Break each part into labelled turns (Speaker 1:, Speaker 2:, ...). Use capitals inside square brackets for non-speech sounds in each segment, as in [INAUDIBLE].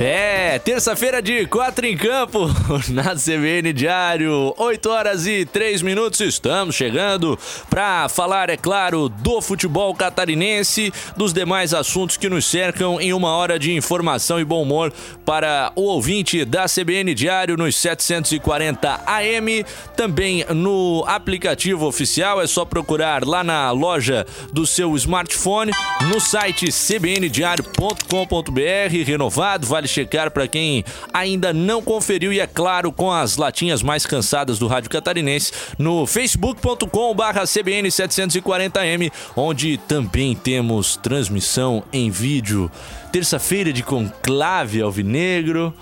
Speaker 1: É, terça-feira de quatro em campo, [LAUGHS] na CBN Diário, 8 horas e 3 minutos. Estamos chegando para falar, é claro, do futebol catarinense, dos demais assuntos que nos cercam em uma hora de informação e bom humor para o ouvinte da CBN Diário nos 740 AM, também no aplicativo oficial. É só procurar lá na loja do seu smartphone, no site cbndiario.com.br, renovado, vale checar para quem ainda não conferiu e é claro com as latinhas mais cansadas do rádio catarinense no facebook.com/cbn740m, onde também temos transmissão em vídeo. Terça-feira de conclave alvinegro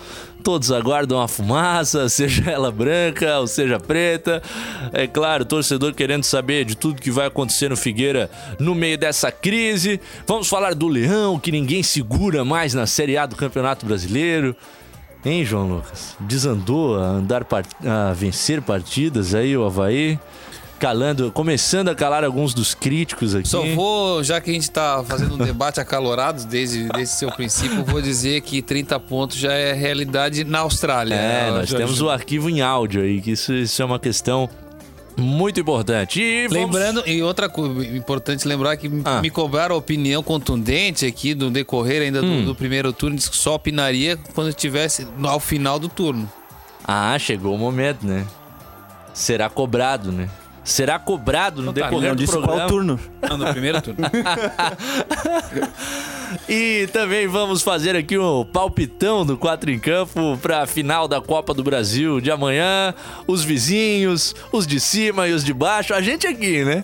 Speaker 1: todos aguardam a fumaça, [LAUGHS] seja ela branca ou seja preta. É claro, torcedor querendo saber de tudo que vai acontecer no Figueira no meio dessa crise. Vamos falar do Leão, que ninguém segura mais na Série A do Campeonato Brasileiro. Hein, João Lucas? Desandou a andar a vencer partidas aí o Havaí calando, começando a calar alguns dos críticos aqui.
Speaker 2: Só vou, já que a gente tá fazendo um debate acalorado desde, desde seu princípio, vou dizer que 30 pontos já é realidade na Austrália.
Speaker 1: É, nós Jorge. temos o arquivo em áudio aí, que isso, isso é uma questão muito importante. E
Speaker 2: vamos... Lembrando, e outra coisa importante lembrar que ah. me cobraram a opinião contundente aqui do decorrer ainda hum. do, do, primeiro turno, disse que só opinaria quando estivesse ao final do turno.
Speaker 1: Ah, chegou o momento, né? Será cobrado, né? Será cobrado no tá, decorrer
Speaker 3: não,
Speaker 1: do programa.
Speaker 3: qual turno?
Speaker 2: Não, no primeiro turno. [LAUGHS]
Speaker 1: e também vamos fazer aqui um palpitão do 4 em Campo para a final da Copa do Brasil de amanhã. Os vizinhos, os de cima e os de baixo. A gente aqui, né?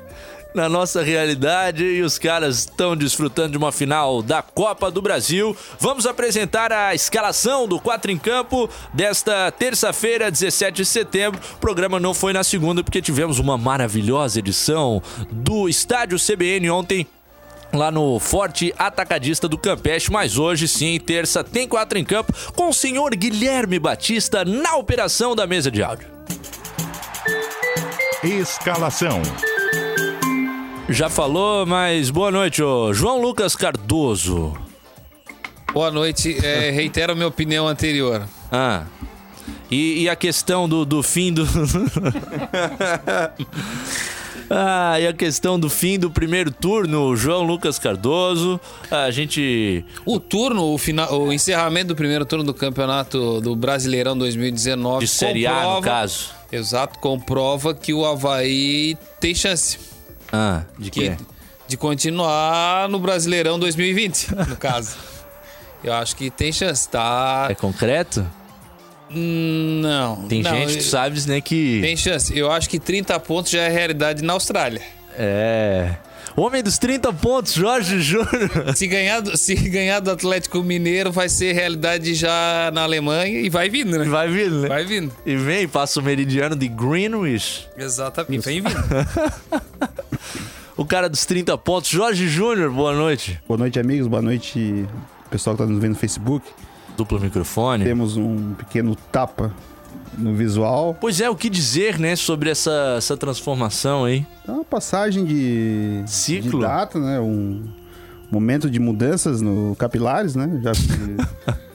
Speaker 1: Na nossa realidade e os caras estão desfrutando de uma final da Copa do Brasil. Vamos apresentar a escalação do 4 em Campo desta terça-feira, 17 de setembro. O programa não foi na segunda porque tivemos uma maravilhosa edição do Estádio CBN ontem lá no Forte Atacadista do Campeche, mas hoje sim, terça, tem quatro em campo com o senhor Guilherme Batista na operação da mesa de áudio.
Speaker 4: Escalação
Speaker 1: já falou, mas boa noite, ô João Lucas Cardoso.
Speaker 2: Boa noite, é, [LAUGHS] reitero a minha opinião anterior.
Speaker 1: Ah. E, e a questão do, do fim do. [LAUGHS] Ah, e a questão do fim do primeiro turno, João Lucas Cardoso. A gente.
Speaker 2: O turno, o, final, o encerramento do primeiro turno do campeonato do Brasileirão 2019.
Speaker 1: De Série comprova, A, no caso.
Speaker 2: Exato, comprova que o Havaí tem chance.
Speaker 1: Ah, de quê?
Speaker 2: de continuar no Brasileirão 2020, no caso. [LAUGHS] Eu acho que tem chance, tá?
Speaker 1: É concreto?
Speaker 2: Não.
Speaker 1: Tem
Speaker 2: não,
Speaker 1: gente, tu sabes, né, que.
Speaker 2: Tem chance. Eu acho que 30 pontos já é realidade na Austrália.
Speaker 1: É. Homem dos 30 pontos, Jorge Júnior. [LAUGHS]
Speaker 2: Se ganhar, do, se ganhar do Atlético Mineiro, vai ser realidade já na Alemanha e vai vindo, né?
Speaker 1: Vai vindo, né?
Speaker 2: Vai vindo.
Speaker 1: E vem, passa o meridiano de Greenwich.
Speaker 2: Exatamente, vem vindo. [LAUGHS]
Speaker 1: o cara dos 30 pontos, Jorge Júnior, boa noite.
Speaker 3: Boa noite, amigos. Boa noite, pessoal que está nos vendo no Facebook.
Speaker 1: Duplo microfone.
Speaker 3: Temos um pequeno tapa no visual.
Speaker 1: Pois é, o que dizer, né, sobre essa, essa transformação aí?
Speaker 3: É uma passagem de
Speaker 1: ciclo,
Speaker 3: de data, né? Um momento de mudanças no capilares, né? Já [LAUGHS]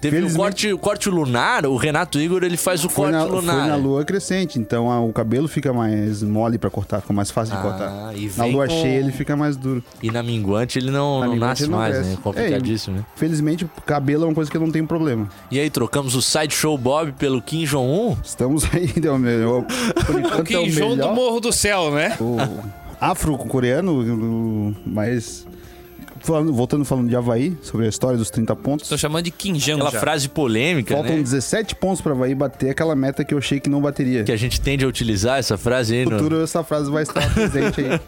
Speaker 1: Teve o corte, o corte lunar, o Renato Igor ele faz o corte
Speaker 3: na,
Speaker 1: lunar.
Speaker 3: Foi na lua crescente, então a, o cabelo fica mais mole para cortar, fica mais fácil de ah, cortar. na lua com... cheia ele fica mais duro.
Speaker 1: E na minguante ele não, não nasce ele não mais, cresce. né? Complicadíssimo,
Speaker 3: é,
Speaker 1: né?
Speaker 3: Felizmente o cabelo é uma coisa que eu não tenho problema.
Speaker 1: E aí, trocamos o Sideshow Bob pelo Kim Jong-un?
Speaker 3: Estamos [LAUGHS] aí, deu melhor.
Speaker 2: o Kim é Jong do Morro do Céu, né?
Speaker 3: O afro-coreano, mas falando, voltando falando de Havaí, sobre a história dos 30 pontos.
Speaker 2: Tô chamando de Quinjão
Speaker 1: Aquela
Speaker 2: já.
Speaker 1: frase polêmica,
Speaker 3: Faltam
Speaker 1: né?
Speaker 3: 17 pontos para Havaí bater aquela meta que eu achei que não bateria.
Speaker 1: Que a gente tende a utilizar essa frase aí,
Speaker 3: No futuro, no... essa frase vai estar presente aí.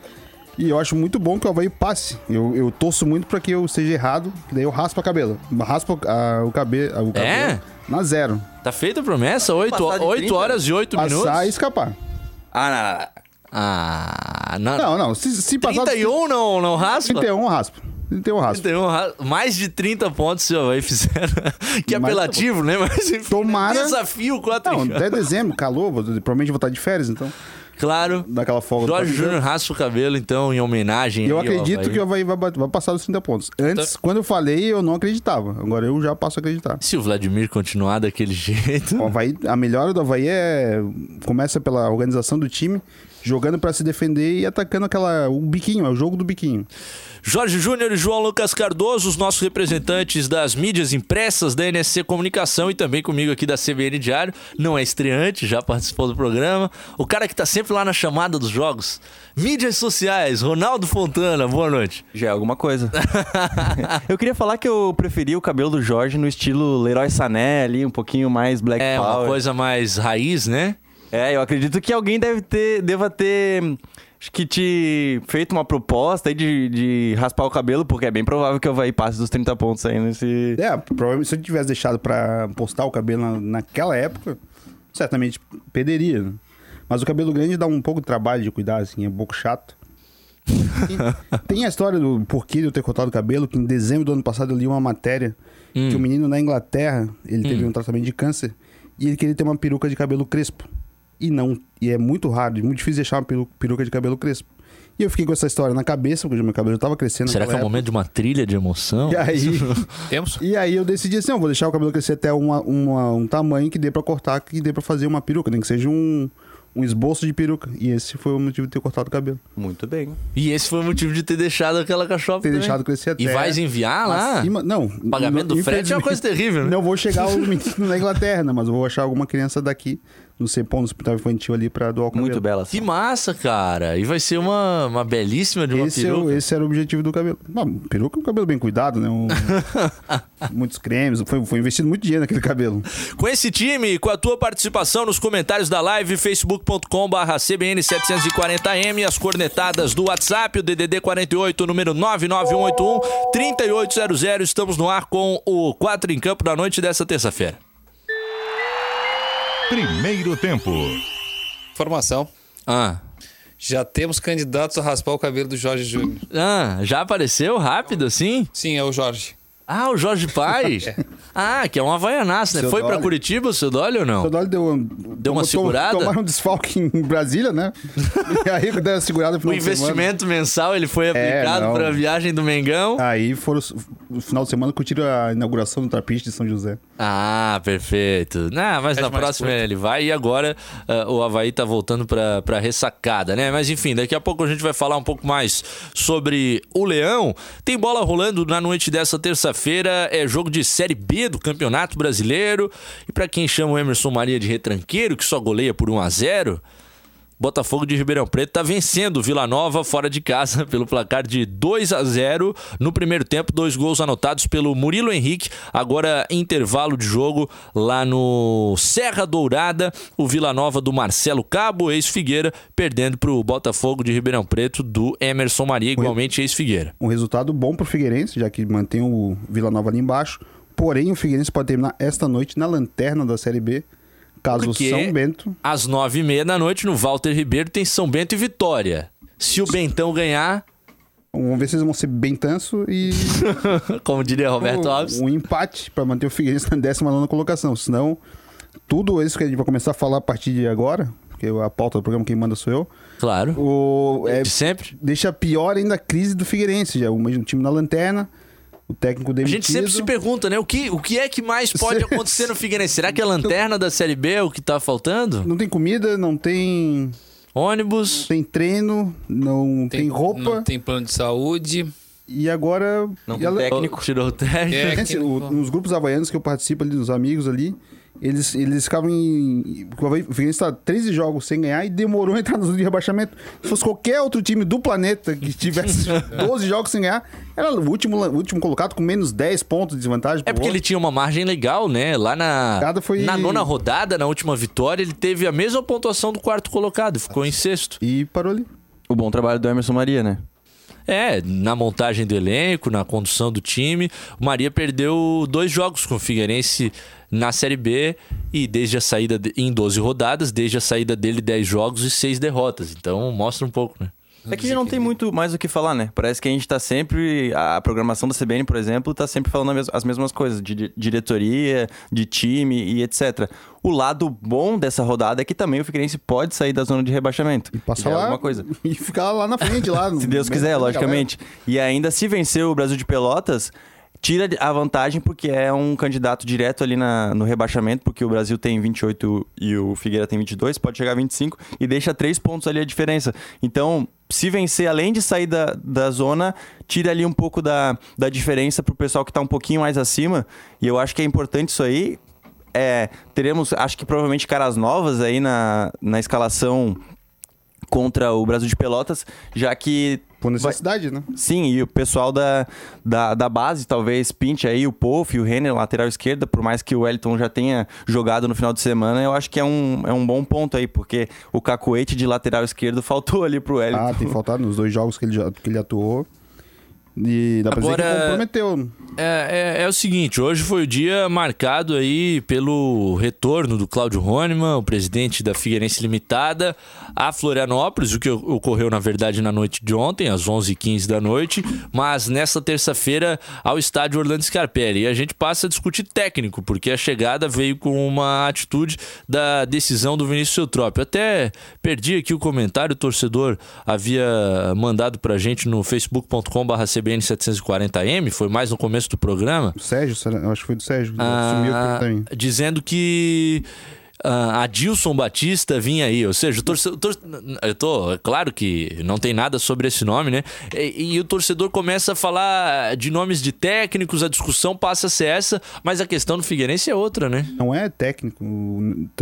Speaker 3: E eu acho muito bom que o Havaí passe. Eu, eu torço muito para que eu seja errado, daí eu raspo a cabelo. Raspo a, o, cabe, a, o cabelo. É? Na zero.
Speaker 1: Tá feita a promessa? 8, 8 horas e 8 minutos?
Speaker 3: Passar e escapar.
Speaker 1: Ah, não. Ah,
Speaker 3: não. Não, não. Se, se passar.
Speaker 1: 31 não, não raspa?
Speaker 3: 31 raspa. Ele tem um raspa.
Speaker 1: Tem um mais de 30 pontos se o Havaí fizeram. [LAUGHS] que apelativo, né? Mas enfim,
Speaker 3: Tomara-
Speaker 1: desafio 4
Speaker 3: Não, até [LAUGHS] dezembro, calor, provavelmente vou estar de férias, então.
Speaker 1: Claro.
Speaker 3: Daquela folga.
Speaker 1: Jorge
Speaker 3: Capitão.
Speaker 1: Júnior raspa o cabelo, então, em homenagem
Speaker 3: Eu
Speaker 1: aí
Speaker 3: acredito
Speaker 1: Havaí.
Speaker 3: que o Havaí vai, vai passar dos 30 pontos. Antes,
Speaker 1: Então-
Speaker 3: quando eu falei, eu não acreditava. Agora eu já passo a acreditar.
Speaker 1: Se o Vladimir continuar daquele [LAUGHS] jeito...
Speaker 3: O Havaí, a melhora do Havaí é. Começa pela organização do time, jogando pra se defender e atacando aquela. O biquinho, é o jogo do biquinho.
Speaker 1: Jorge Júnior e João Lucas Cardoso, os nossos representantes das mídias impressas da NSC Comunicação e também comigo aqui da CBN Diário. Não é estreante, já participou do programa. O cara que tá sempre lá na chamada dos jogos. Mídias sociais, Ronaldo Fontana, boa noite.
Speaker 5: Já é alguma coisa. [LAUGHS] eu queria falar que eu preferia o cabelo do Jorge no estilo Leroy Sané ali, um pouquinho mais Black
Speaker 1: É
Speaker 5: Power.
Speaker 1: uma coisa mais raiz, né?
Speaker 5: É, eu acredito que alguém deve ter, deva ter, acho que te feito uma proposta aí de, de raspar o cabelo, porque é bem provável que eu vai passe dos 30 pontos aí nesse...
Speaker 3: É, provavelmente se eu tivesse deixado pra postar o cabelo na- naquela época, certamente perderia. né? Mas o cabelo grande dá um pouco de trabalho de cuidar, assim, é um pouco chato. Tem, a história do porquê de eu ter cortado o cabelo, que em dezembro do ano passado eu li uma matéria que o menino na Inglaterra, ele teve um tratamento de câncer e ele queria ter uma peruca de cabelo crespo. E não, e é muito raro, muito difícil deixar uma peru- peruca de cabelo crespo. E eu fiquei com essa história na cabeça, porque o meu cabelo já tava crescendo
Speaker 1: Será que é o momento de uma trilha de emoção?
Speaker 3: E aí, [LAUGHS]
Speaker 2: Temos?
Speaker 3: e aí eu decidi assim, não, vou deixar o cabelo crescer até uma- uma- um tamanho que dê pra cortar, que dê pra fazer uma peruca, nem que seja um, um esboço de peruca. E esse foi o motivo de ter cortado o cabelo.
Speaker 5: Muito bem.
Speaker 1: E esse foi o motivo de ter deixado aquela cachopa
Speaker 3: Ter
Speaker 1: também.
Speaker 3: deixado crescer até...
Speaker 1: E vais enviar lá?
Speaker 3: acima- não.
Speaker 1: O pagamento do frete é uma coisa terrível, né?
Speaker 3: Não vou chegar ao menino na Inglaterra, né? Mas eu vou achar alguma criança daqui, no CEPOM, no hospital infantil ali, pra doar o cabelo.
Speaker 5: Muito bela.
Speaker 1: Que massa, cara. E vai ser uma, uma belíssima de uma
Speaker 3: Esse, é o-
Speaker 1: peruca.
Speaker 3: esse era o objetivo do cabelo. Bom, peruca é um cabelo bem cuidado, né? Um- [LAUGHS] muitos cremes. Foi, foi investido muito dinheiro naquele cabelo.
Speaker 1: Com esse time, com a tua participação nos comentários da live, facebook.com barra CBN 740M, as cornetadas do WhatsApp, o DDD 48, número 99181 3800. Estamos no ar com o 4 em campo da noite dessa terça-feira.
Speaker 4: Primeiro tempo.
Speaker 2: Informação.
Speaker 1: Ah.
Speaker 2: Já temos candidatos a raspar o cabelo do Jorge Júnior.
Speaker 1: ah, já apareceu rápido assim?
Speaker 2: Sim, é o Jorge.
Speaker 1: Ah, o Jorge Pai. [LAUGHS] ah, que é um havaianaço, né?
Speaker 3: Seu
Speaker 1: Foi pra
Speaker 3: Dolly.
Speaker 1: Curitiba o seu Dolly ou não?
Speaker 3: O Dólar deu,
Speaker 1: Deu uma segurada?
Speaker 3: Tomaram um desfalque em Brasília, né? [LAUGHS] e aí, deram a segurada
Speaker 1: O investimento mensal ele foi aplicado
Speaker 3: não.
Speaker 1: para a viagem do Mengão.
Speaker 3: Aí foram no final de semana curtiram a inauguração do Trapiche de São José.
Speaker 1: Ah, perfeito. Não, mas
Speaker 2: É
Speaker 1: na próxima
Speaker 2: curto.
Speaker 1: ele vai e agora ah, o Havaí tá voltando pra, pra ressacada, né? Mas enfim, daqui a pouco a gente vai falar um pouco mais sobre o Leão. Tem bola rolando na noite dessa terça-feira, é jogo de Série B do Campeonato Brasileiro. E pra quem chama o Emerson Maria de retranqueiro, que só goleia por 1 a 0 Botafogo de Ribeirão Preto está vencendo o Vila Nova fora de casa [LAUGHS] pelo placar de 2 a 0 no primeiro tempo, dois gols anotados pelo Murilo Henrique. Agora intervalo de jogo lá no Serra Dourada, o Vila Nova do Marcelo Cabo, ex-Figueira, perdendo para o Botafogo de Ribeirão Preto do Emerson Maria, igualmente ex-Figueira.
Speaker 3: Um resultado bom pro Figueirense, já que mantém o Vila Nova ali embaixo. Porém, o Figueirense pode terminar esta noite na lanterna da Série B, caso
Speaker 1: Porque-
Speaker 3: São Bento...
Speaker 1: Às nove e meia da noite, no Walter Ribeiro, tem São Bento e Vitória. Se o Bentão ganhar,
Speaker 3: Vamos ver se eles vão ser bem tanso e [LAUGHS]
Speaker 1: como diria Roberto
Speaker 3: um,
Speaker 1: Alves,
Speaker 3: um empate para manter o Figueirense na 19 colocação. Senão, tudo isso que a gente vai começar a falar a partir de agora, porque a pauta do programa quem manda sou eu,
Speaker 1: claro,
Speaker 3: o, é,
Speaker 1: de sempre.
Speaker 3: deixa pior ainda a crise do Figueirense. Já o mesmo time na lanterna, o técnico
Speaker 1: A
Speaker 3: demitido.
Speaker 1: gente sempre se pergunta, né? O que, o que é que mais pode [LAUGHS] acontecer no Figueirense? Será que a lanterna da Série B é o que tá faltando?
Speaker 3: Não tem comida, não tem,
Speaker 1: Ônibus?
Speaker 3: tem treino, não tem, roupa.
Speaker 2: Não tem plano de saúde.
Speaker 3: E agora.
Speaker 5: Não
Speaker 3: e
Speaker 5: tem
Speaker 3: a-
Speaker 5: técnico.
Speaker 1: Tirou o técnico?
Speaker 2: É. [LAUGHS]
Speaker 3: Gente, o- nos grupos havaianos que eu participo ali, dos amigos ali, eles, eles ficavam em. O Figueirense tá 13 jogos sem ganhar e demorou a entrar no zona de rebaixamento. Se fosse qualquer outro time do planeta que tivesse [LAUGHS] 12 jogos sem ganhar, era o último, o último colocado com menos 10 pontos de desvantagem.
Speaker 1: É porque ele
Speaker 3: outro.
Speaker 1: tinha uma margem legal, né? Lá na,
Speaker 3: foi-
Speaker 1: na nona rodada, na última vitória, ele teve a mesma pontuação do quarto colocado, ficou em sexto.
Speaker 3: E parou ali.
Speaker 5: O bom trabalho do Emerson Maria, né?
Speaker 1: É, na montagem do elenco, na condução do time. O Maria perdeu dois jogos com o Figueirense na Série B e desde a saída de- em 12 rodadas, desde a saída dele 10 jogos e 6 derrotas. Então mostra um pouco, né?
Speaker 5: É que não tem muito mais o que falar, né? Parece que a gente tá sempre. A programação da CBN, por exemplo, tá sempre falando as mesmas coisas, de diretoria, de time e etc. O lado bom dessa rodada é que também o Figueirense pode sair da zona de rebaixamento.
Speaker 3: E passar lá
Speaker 5: alguma coisa. [LAUGHS]
Speaker 3: e ficar lá na frente, lá. [LAUGHS]
Speaker 5: se Deus quiser, logicamente. E ainda se vencer o Brasil de Pelotas, tira a vantagem porque é um candidato direto ali na, no rebaixamento, porque o Brasil tem 28 e o Figueira tem 22, pode chegar a 25 e deixa três pontos ali a diferença. Então, se vencer, além de sair da, da zona, tira ali um pouco da, da diferença pro pessoal que tá um pouquinho mais acima. E eu acho que é importante isso aí. É, teremos, acho que provavelmente caras novas aí na, na escalação contra o Brasil de Pelotas, já que
Speaker 3: por necessidade,
Speaker 5: vai...
Speaker 3: né?
Speaker 5: Sim, e o pessoal da, da, da base talvez pinte aí o Pof e o Renner, lateral esquerda, por mais que o Wellington já tenha jogado no final de semana, eu acho que é um, é um bom ponto aí, porque o cacoete de lateral esquerdo [LAUGHS] faltou ali pro Wellington.
Speaker 3: Ah, tem faltado nos dois jogos que ele, que ele atuou. E dá pra Agora, dizer que comprometeu.
Speaker 1: É, é, é, o seguinte, hoje foi o dia marcado aí pelo retorno do Cláudio Honeman, o presidente da Figueirense Limitada, a Florianópolis, o que ocorreu na verdade na noite de ontem, às 11h15 da noite, mas nesta terça-feira ao estádio Orlando Scarpelli. E a gente passa a discutir técnico, porque a chegada veio com uma atitude da decisão do Vinícius Eutrópio. Até perdi aqui o comentário, o torcedor havia mandado pra gente no facebook.com.br CBN 740M, foi mais no começo do programa.
Speaker 3: O Sérgio, eu acho que foi do Sérgio. Ah,
Speaker 1: dizendo que uh, Adilson Batista vinha aí. Ou seja, o torcedor. Eu tô. É claro que não tem nada sobre esse nome, né? E, e, o torcedor começa a falar de nomes de técnicos, a discussão passa a ser essa, mas a questão do Figueirense é outra, né?
Speaker 3: Não é técnico.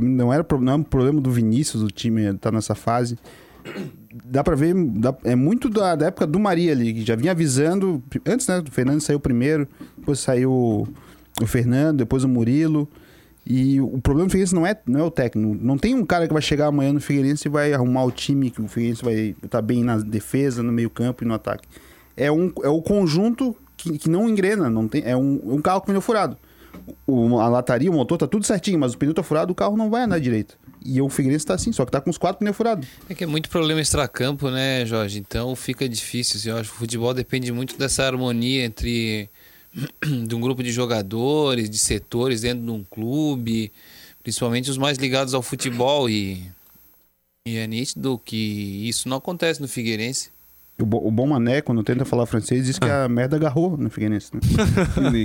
Speaker 3: Não, era, não é um problema do Vinícius, o time tá nessa fase dá pra ver, dá, é muito da, da, época do Maria ali, que já vinha avisando, antes, né, o Fernando saiu primeiro, depois saiu o Fernando, depois o Murilo, e o problema do Figueirense não é, não é o técnico, não tem um cara que vai chegar amanhã no Figueirense e vai arrumar o time, que o Figueirense vai estar tá bem na defesa, no meio campo e no ataque. É, um, é o conjunto que, que não engrena, não tem, é um, um carro com pneu furado. O, a lataria, o motor tá tudo certinho, mas o pneu tá furado, o carro não vai andar direito. E o Figueirense está assim, só que está com os quatro pneus furados.
Speaker 2: É que é muito problema extracampo, né, Jorge? Então fica difícil. Assim, eu acho que o futebol depende muito dessa harmonia entre de um grupo de jogadores, de setores dentro de um clube, principalmente os mais ligados ao futebol. E, e é nítido que isso não acontece no Figueirense.
Speaker 3: O, o Bom Mané, quando tenta falar francês, diz que ah. a merda agarrou no Figueirense. Né?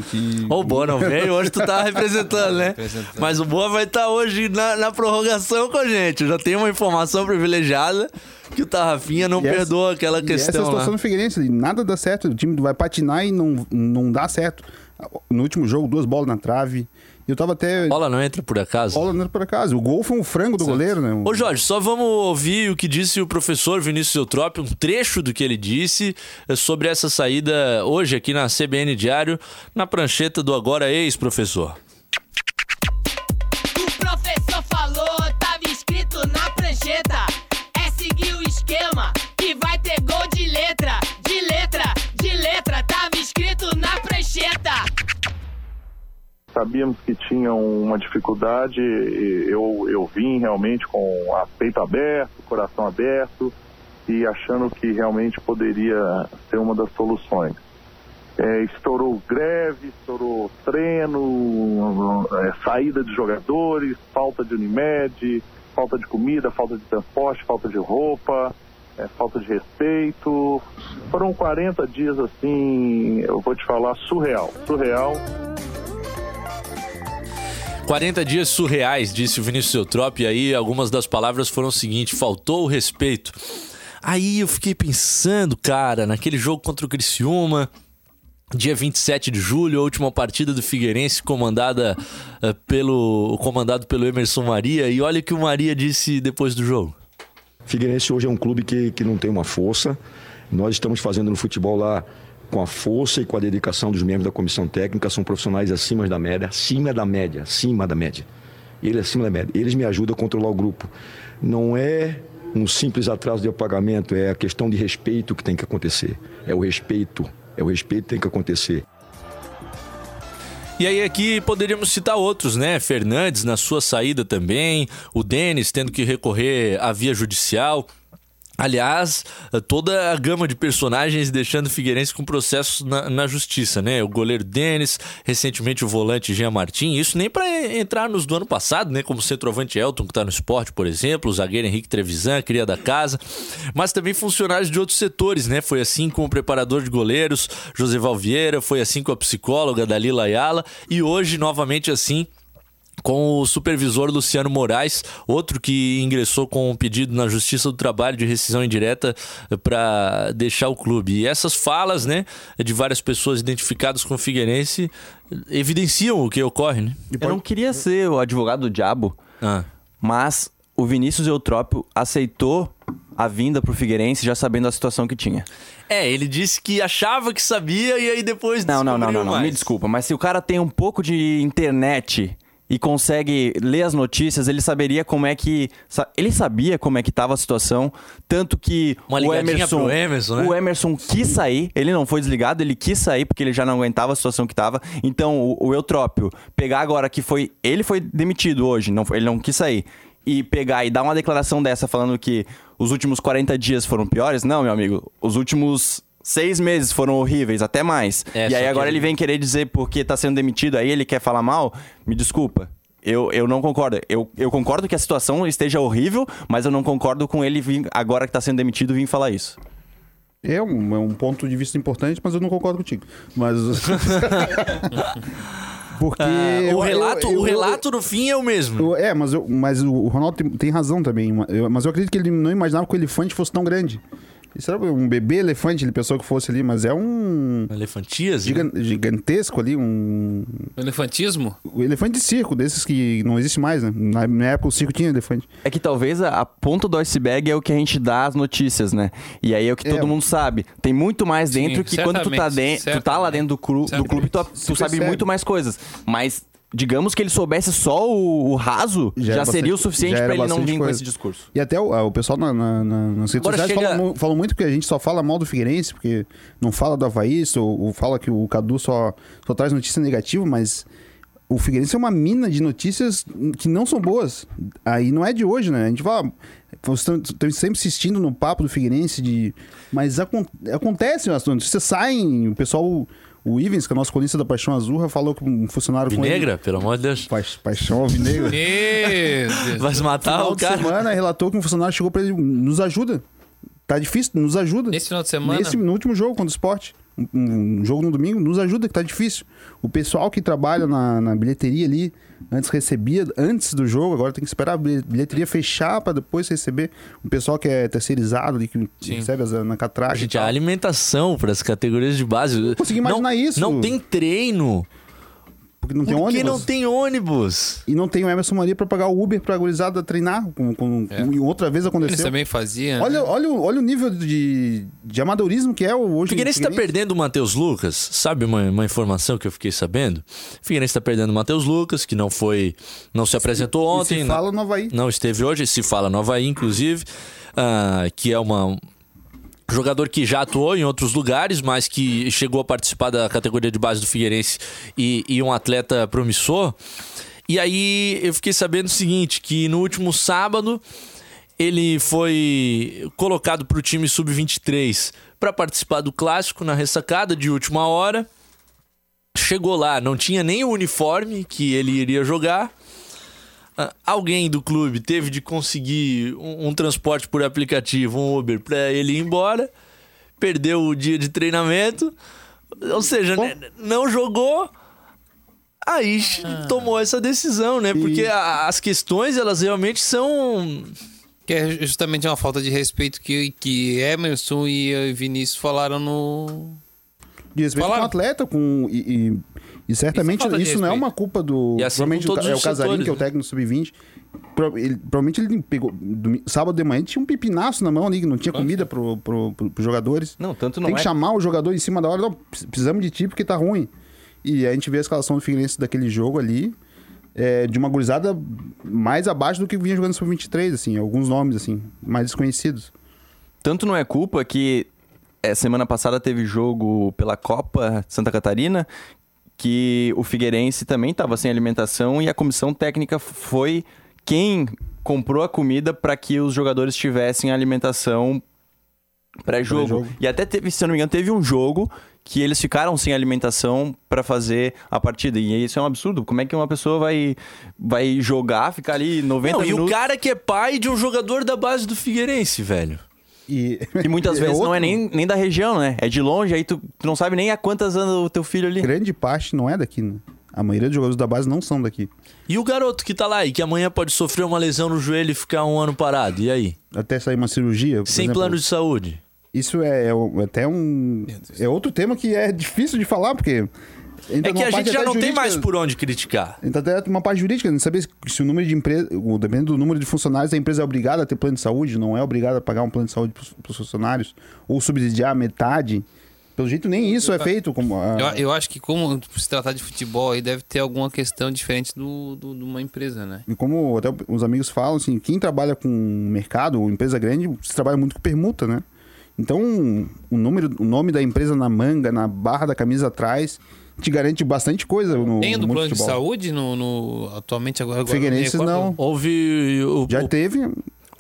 Speaker 1: que... O Boa não veio, hoje tu tá representando, né? Representando. Mas o Boa vai estar tá hoje na, na, prorrogação com a gente. Eu já tenho uma informação privilegiada que o Tarrafinha não e perdoa essa, aquela questão. essa é a
Speaker 3: situação
Speaker 1: lá.
Speaker 3: do Figueirense, nada dá certo. O time vai patinar e não, não dá certo. No último jogo, duas bolas na trave. Eu tava até.
Speaker 1: Bola não entra por acaso?
Speaker 3: Bola não entra por acaso. O gol foi um frango do goleiro, né?
Speaker 1: Ô, Jorge, só vamos ouvir o que disse o professor Vinícius Eutrópio, um trecho do que ele disse eh, sobre essa saída hoje aqui na CBN Diário, na prancheta do Agora Ex-Professor.
Speaker 6: Sabíamos que tinham uma dificuldade, eu, eu vim realmente com a peito aberto, coração aberto e achando que realmente poderia ser uma das soluções. É, estourou greve, estourou treino, é, saída de jogadores, falta de Unimed, falta de comida, falta de transporte, falta de roupa, é, falta de respeito. Foram 40 dias assim, eu vou te falar, surreal. Surreal.
Speaker 1: 40 dias surreais, disse o Vinícius Eutrop, e aí algumas das palavras foram o seguinte: faltou o respeito. Aí eu fiquei pensando, cara, naquele jogo contra o Criciúma, dia 27 de julho, a última partida do Figueirense comandada uh, pelo comandado pelo Emerson Maria, e olha o que o Maria disse depois do jogo.
Speaker 7: Figueirense hoje é um clube que, que não tem uma força. Nós estamos fazendo no futebol lá com a força e com a dedicação dos membros da comissão técnica, são profissionais acima da média, acima da média, acima da média. Ele é acima da média. Eles me ajudam a controlar o grupo. Não é um simples atraso de pagamento, é a questão de respeito que tem que acontecer. É o respeito, é o respeito que tem que acontecer.
Speaker 1: E aí aqui poderíamos citar outros, né? Fernandes na sua saída também, o Denis tendo que recorrer à via judicial Aliás, toda a gama de personagens deixando o Figueirense com processos na, na justiça, né? O goleiro Denis, recentemente o volante Jean Martin, isso nem para entrar nos do ano passado, né? Como o centroavante Elton, que tá no esporte, por exemplo, o zagueiro Henrique Trevisan, cria da casa, mas também funcionários de outros setores, né? Foi assim com o preparador de goleiros, José Valvieira, foi assim com a psicóloga Dalila Ayala e hoje, novamente assim, com o supervisor Luciano Moraes, outro que ingressou com um pedido na Justiça do Trabalho de rescisão indireta para deixar o clube. E essas falas, né, de várias pessoas identificadas com o Figueirense evidenciam o que ocorre, né?
Speaker 5: Eu não queria ser o advogado do diabo,
Speaker 1: Ah.
Speaker 5: mas o Vinícius Eutrópio aceitou a vinda pro Figueirense já sabendo a situação que tinha.
Speaker 1: É, ele disse que achava que sabia e aí depois
Speaker 5: Não, não, não, não, não.
Speaker 1: mais.
Speaker 5: Me desculpa, mas se o cara tem um pouco de internet e consegue ler as notícias, ele saberia como é que. Ele sabia como é que tava a situação. Tanto que
Speaker 1: Uma
Speaker 5: o Emerson.
Speaker 1: Emerson, né?
Speaker 5: O Emerson quis sair, ele não foi desligado, ele quis sair porque ele já não aguentava a situação que tava. Então, o, o Eutrópio, pegar agora que foi. Ele foi demitido hoje, não, ele não quis sair. E pegar e dar uma declaração dessa falando que os últimos 40 dias foram piores, não, meu amigo. Os últimos seis meses foram horríveis, até mais.
Speaker 1: É,
Speaker 5: e aí
Speaker 1: que
Speaker 5: agora
Speaker 1: ele-
Speaker 5: ele vem querer dizer porque tá sendo demitido, aí ele quer falar mal, me desculpa. Eu, eu não concordo. Eu, eu concordo que a situação esteja horrível, mas eu não concordo com ele vir, agora que tá sendo demitido, vir falar isso.
Speaker 3: É um, é um ponto de vista importante, mas eu não concordo contigo. Mas. [LAUGHS] Porque.
Speaker 1: Ah,
Speaker 3: eu-
Speaker 1: o relato,
Speaker 3: eu- eu-
Speaker 1: o relato no fim é o mesmo.
Speaker 3: eu- é, mas, eu- mas o Ronaldo tem, tem razão também. Eu- mas eu acredito que ele não imaginava que o elefante fosse tão grande. Isso era um bebê elefante, ele pensou que fosse ali, mas é um.
Speaker 1: Elefantias?
Speaker 3: gigan- gigantesco ali, um.
Speaker 2: Elefantismo?
Speaker 3: O elefante de circo, desses que não existe mais, né? Na minha época o circo tinha elefante.
Speaker 5: É que talvez a, a ponta do iceberg é o que a gente dá as notícias, né? E aí é o que
Speaker 3: É.
Speaker 5: todo mundo sabe. Tem muito mais
Speaker 2: Sim,
Speaker 5: dentro que quando tu tá, dentro, tu tá lá dentro do, cru- do clube, tu, tu sabe
Speaker 3: percebe.
Speaker 5: muito mais coisas. Mas digamos que ele soubesse só o, o raso,
Speaker 3: Já
Speaker 5: já, seria o
Speaker 3: bastante-
Speaker 5: suficiente
Speaker 3: já
Speaker 5: pra
Speaker 3: era
Speaker 5: ele não vir com
Speaker 3: coisa.
Speaker 5: esse discurso.
Speaker 3: E até o, o pessoal na, na- na- nas redes
Speaker 1: Agora
Speaker 3: sociais
Speaker 1: chega-
Speaker 3: fala, mu- fala muito que a gente só fala mal do Figueirense, porque não fala do Havaí, ou, ou fala que o Cadu só, só traz notícia negativa, mas o Figueirense é uma mina de notícias que não são boas. Aí não é de hoje, né? A gente fala. Vocês estão- sempre insistindo no papo do Figueirense de. Mas acon- acontece, as notícias saem, o pessoal. O Ivens, que é o nosso colunista da Paixão Azul, falou com um funcionário com ele.
Speaker 1: Vinegra, pelo amor de Deus.
Speaker 3: Pa- Paixão
Speaker 2: Deus.
Speaker 1: Vai se matar o cara.
Speaker 3: semana relatou que um funcionário chegou pra ele, nos ajuda. Tá difícil, nos ajuda.
Speaker 2: Nesse final de semana?
Speaker 3: Nesse, no último jogo contra o esporte. Um, um jogo no domingo, nos ajuda, que tá difícil. O pessoal que trabalha na, na bilheteria ali, antes recebia, antes do jogo, agora tem que esperar a bilhe- bilheteria fechar pra depois receber. O pessoal que é terceirizado ali, que
Speaker 2: Sim.
Speaker 3: recebe as- na catraca.
Speaker 1: Gente, a alimentação para as categorias de base.
Speaker 3: consegui imaginar
Speaker 1: não,
Speaker 3: isso.
Speaker 1: Não tem treino.
Speaker 3: Porque não tem ônibus.
Speaker 1: não tem ônibus?
Speaker 3: E não tem o Emerson Maria pra pagar o Uber pra gurizada treinar. Com, com,
Speaker 2: É.
Speaker 3: com- e outra vez
Speaker 2: Eles
Speaker 3: aconteceu.
Speaker 2: também faziam. né?
Speaker 3: Olha, olha, o- olha o nível de, de amadorismo que é o hoje.
Speaker 1: O Figueirense
Speaker 3: o
Speaker 1: está perdendo o Matheus Lucas. Sabe uma, uma informação que eu fiquei sabendo? O Figueirense está perdendo o Matheus Lucas, que não foi. não se apresentou
Speaker 3: E
Speaker 1: ontem.
Speaker 3: se
Speaker 1: não-
Speaker 3: fala no Havaí.
Speaker 1: não esteve hoje, se fala no Havaí, inclusive, ah, que é uma jogador que já atuou em outros lugares, mas que chegou a participar da categoria de base do Figueirense e, e um atleta promissor. E aí eu fiquei sabendo o seguinte, que no último sábado ele foi colocado para o time sub-23 para participar do clássico na ressacada de última hora. Chegou lá, não tinha nem o uniforme que ele iria jogar. Ah, alguém do clube teve de conseguir um, um transporte por aplicativo, um Uber, para ele ir embora. Perdeu o dia de treinamento. Ou seja, né, não jogou. Aí tomou essa decisão, né? Porque a- as questões, elas realmente são.
Speaker 2: Que é justamente uma falta de respeito que, que Emerson e eh, Vinícius falaram no.
Speaker 3: De respeito com o
Speaker 2: Falaram.
Speaker 3: atleta, com. E, e- e certamente
Speaker 2: Isso é
Speaker 3: isso, não é uma culpa do.
Speaker 1: E assim
Speaker 3: provavelmente o é o Casarim, que é o
Speaker 1: né?
Speaker 3: técnico sub-20. Pro- ele- provavelmente ele pegou. domi- sábado de manhã tinha um pipinaço na mão ali, que não tinha comida pro, pro, pro, pros jogadores.
Speaker 5: Não, tanto não
Speaker 3: Tem que
Speaker 5: é.
Speaker 3: chamar o jogador em cima da hora. Não, precis- precisamos de ti porque tá ruim. E a gente vê a escalação do Figueirense daquele jogo ali. é, de uma gurizada mais abaixo do que vinha jogando sub-23, assim. Alguns nomes, assim, mais desconhecidos.
Speaker 5: Tanto não é culpa que é, semana passada teve jogo pela Copa Santa Catarina que o Figueirense também estava sem alimentação e a comissão técnica foi quem comprou a comida para que os jogadores tivessem alimentação Pré-jogo.
Speaker 3: Pré-jogo.
Speaker 5: E até teve, se eu não me engano, teve um jogo que eles ficaram sem alimentação pra fazer a partida. E isso é um absurdo. Como é que uma pessoa vai, vai jogar, ficar ali 90
Speaker 1: Não, e
Speaker 5: minutos?
Speaker 1: o cara que é pai de um jogador da base do Figueirense, velho.
Speaker 3: E,
Speaker 5: E muitas [LAUGHS] vezes não é
Speaker 3: outro-
Speaker 5: nem, nem da região, né? É de longe, aí tu, tu não sabe nem a quantas anda o teu filho ali.
Speaker 3: Grande parte não é daqui, né? A maioria dos jogadores da base não são daqui.
Speaker 1: E o garoto que tá lá e que amanhã pode sofrer uma lesão no joelho e ficar um ano parado. E aí?
Speaker 3: Até sair uma cirurgia. por
Speaker 1: Sem
Speaker 3: exemplo.
Speaker 1: plano de saúde.
Speaker 3: Isso é, é o- até um. É outro tema que é difícil de falar, porque. Entra
Speaker 1: É que a gente já não tem
Speaker 3: jurídica-
Speaker 1: mais por onde criticar.
Speaker 3: Entra até uma parte jurídica, não saber se o número de empresa. Dependendo do número de funcionários, a empresa é obrigada a ter plano de saúde, não é obrigada a pagar um plano de saúde para os funcionários, ou subsidiar metade. Pelo jeito, nem isso é feito. Como, a-
Speaker 2: Eu, eu acho que como se tratar de futebol aí deve ter alguma questão diferente do, do- de uma empresa, né?
Speaker 3: E como até os amigos falam, assim, quem trabalha com mercado ou empresa grande, você trabalha muito com permuta, né? Então, o, número, o nome da empresa na manga, na barra da camisa atrás, te garante bastante coisa no,
Speaker 2: Tem do plano
Speaker 3: do
Speaker 2: de
Speaker 3: futebol.
Speaker 2: saúde no, no- atualmente agora? agora
Speaker 3: Figueirense não.
Speaker 1: Houve. O,
Speaker 3: Já
Speaker 1: o-
Speaker 3: teve.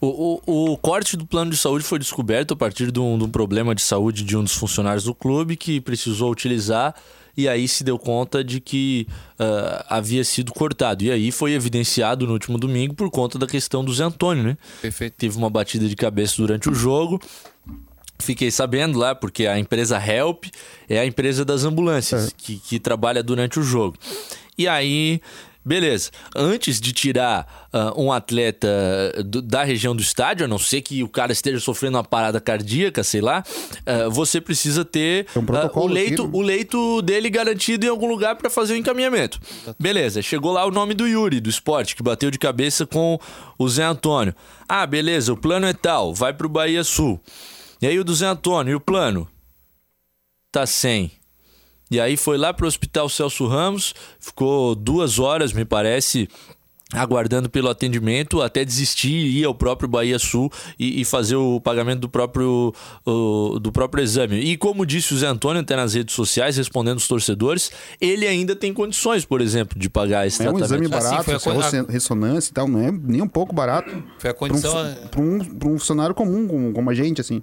Speaker 1: O, o- o corte do plano de saúde foi descoberto a partir de um, de um problema de saúde de um dos funcionários do clube que precisou utilizar e aí se deu conta de que ah, havia sido cortado. E aí foi evidenciado no último domingo por conta da questão do Zé Antônio, né?
Speaker 2: Perfeito.
Speaker 1: Teve uma batida de cabeça durante o jogo. Fiquei sabendo lá, porque a empresa Help é a empresa das ambulâncias que, que trabalha durante o jogo. E aí, beleza. Antes de tirar ah, um atleta do- da região do estádio, a não ser que o cara esteja sofrendo uma parada cardíaca, sei lá, ah, você precisa ter
Speaker 3: um
Speaker 1: ah, o, leito,
Speaker 3: aqui,
Speaker 1: o leito dele garantido em algum lugar para fazer o encaminhamento. Beleza, chegou lá o nome do Yuri, do esporte, que bateu de cabeça com o Zé Antônio. Ah, beleza, o plano é tal, vai pro Bahia Sul. E aí o do Zé Antônio, e o plano? Tá sem. E aí foi lá pro Hospital Celso Ramos, ficou duas horas, me parece, aguardando pelo atendimento, até desistir e ir ao próprio Bahia Sul e, e fazer o pagamento do próprio, o- do próprio exame. E como disse o Zé Antônio até nas redes sociais, respondendo os torcedores, ele ainda tem condições, por exemplo, de pagar esse
Speaker 3: É um
Speaker 1: tratamento.
Speaker 3: exame
Speaker 2: Assim,
Speaker 3: barato,
Speaker 2: foi a
Speaker 3: ressonância e tal, não é nem um pouco barato.
Speaker 2: Foi a
Speaker 3: Para um,
Speaker 2: condição.
Speaker 3: pra um, pra um funcionário comum, como, como a gente, assim.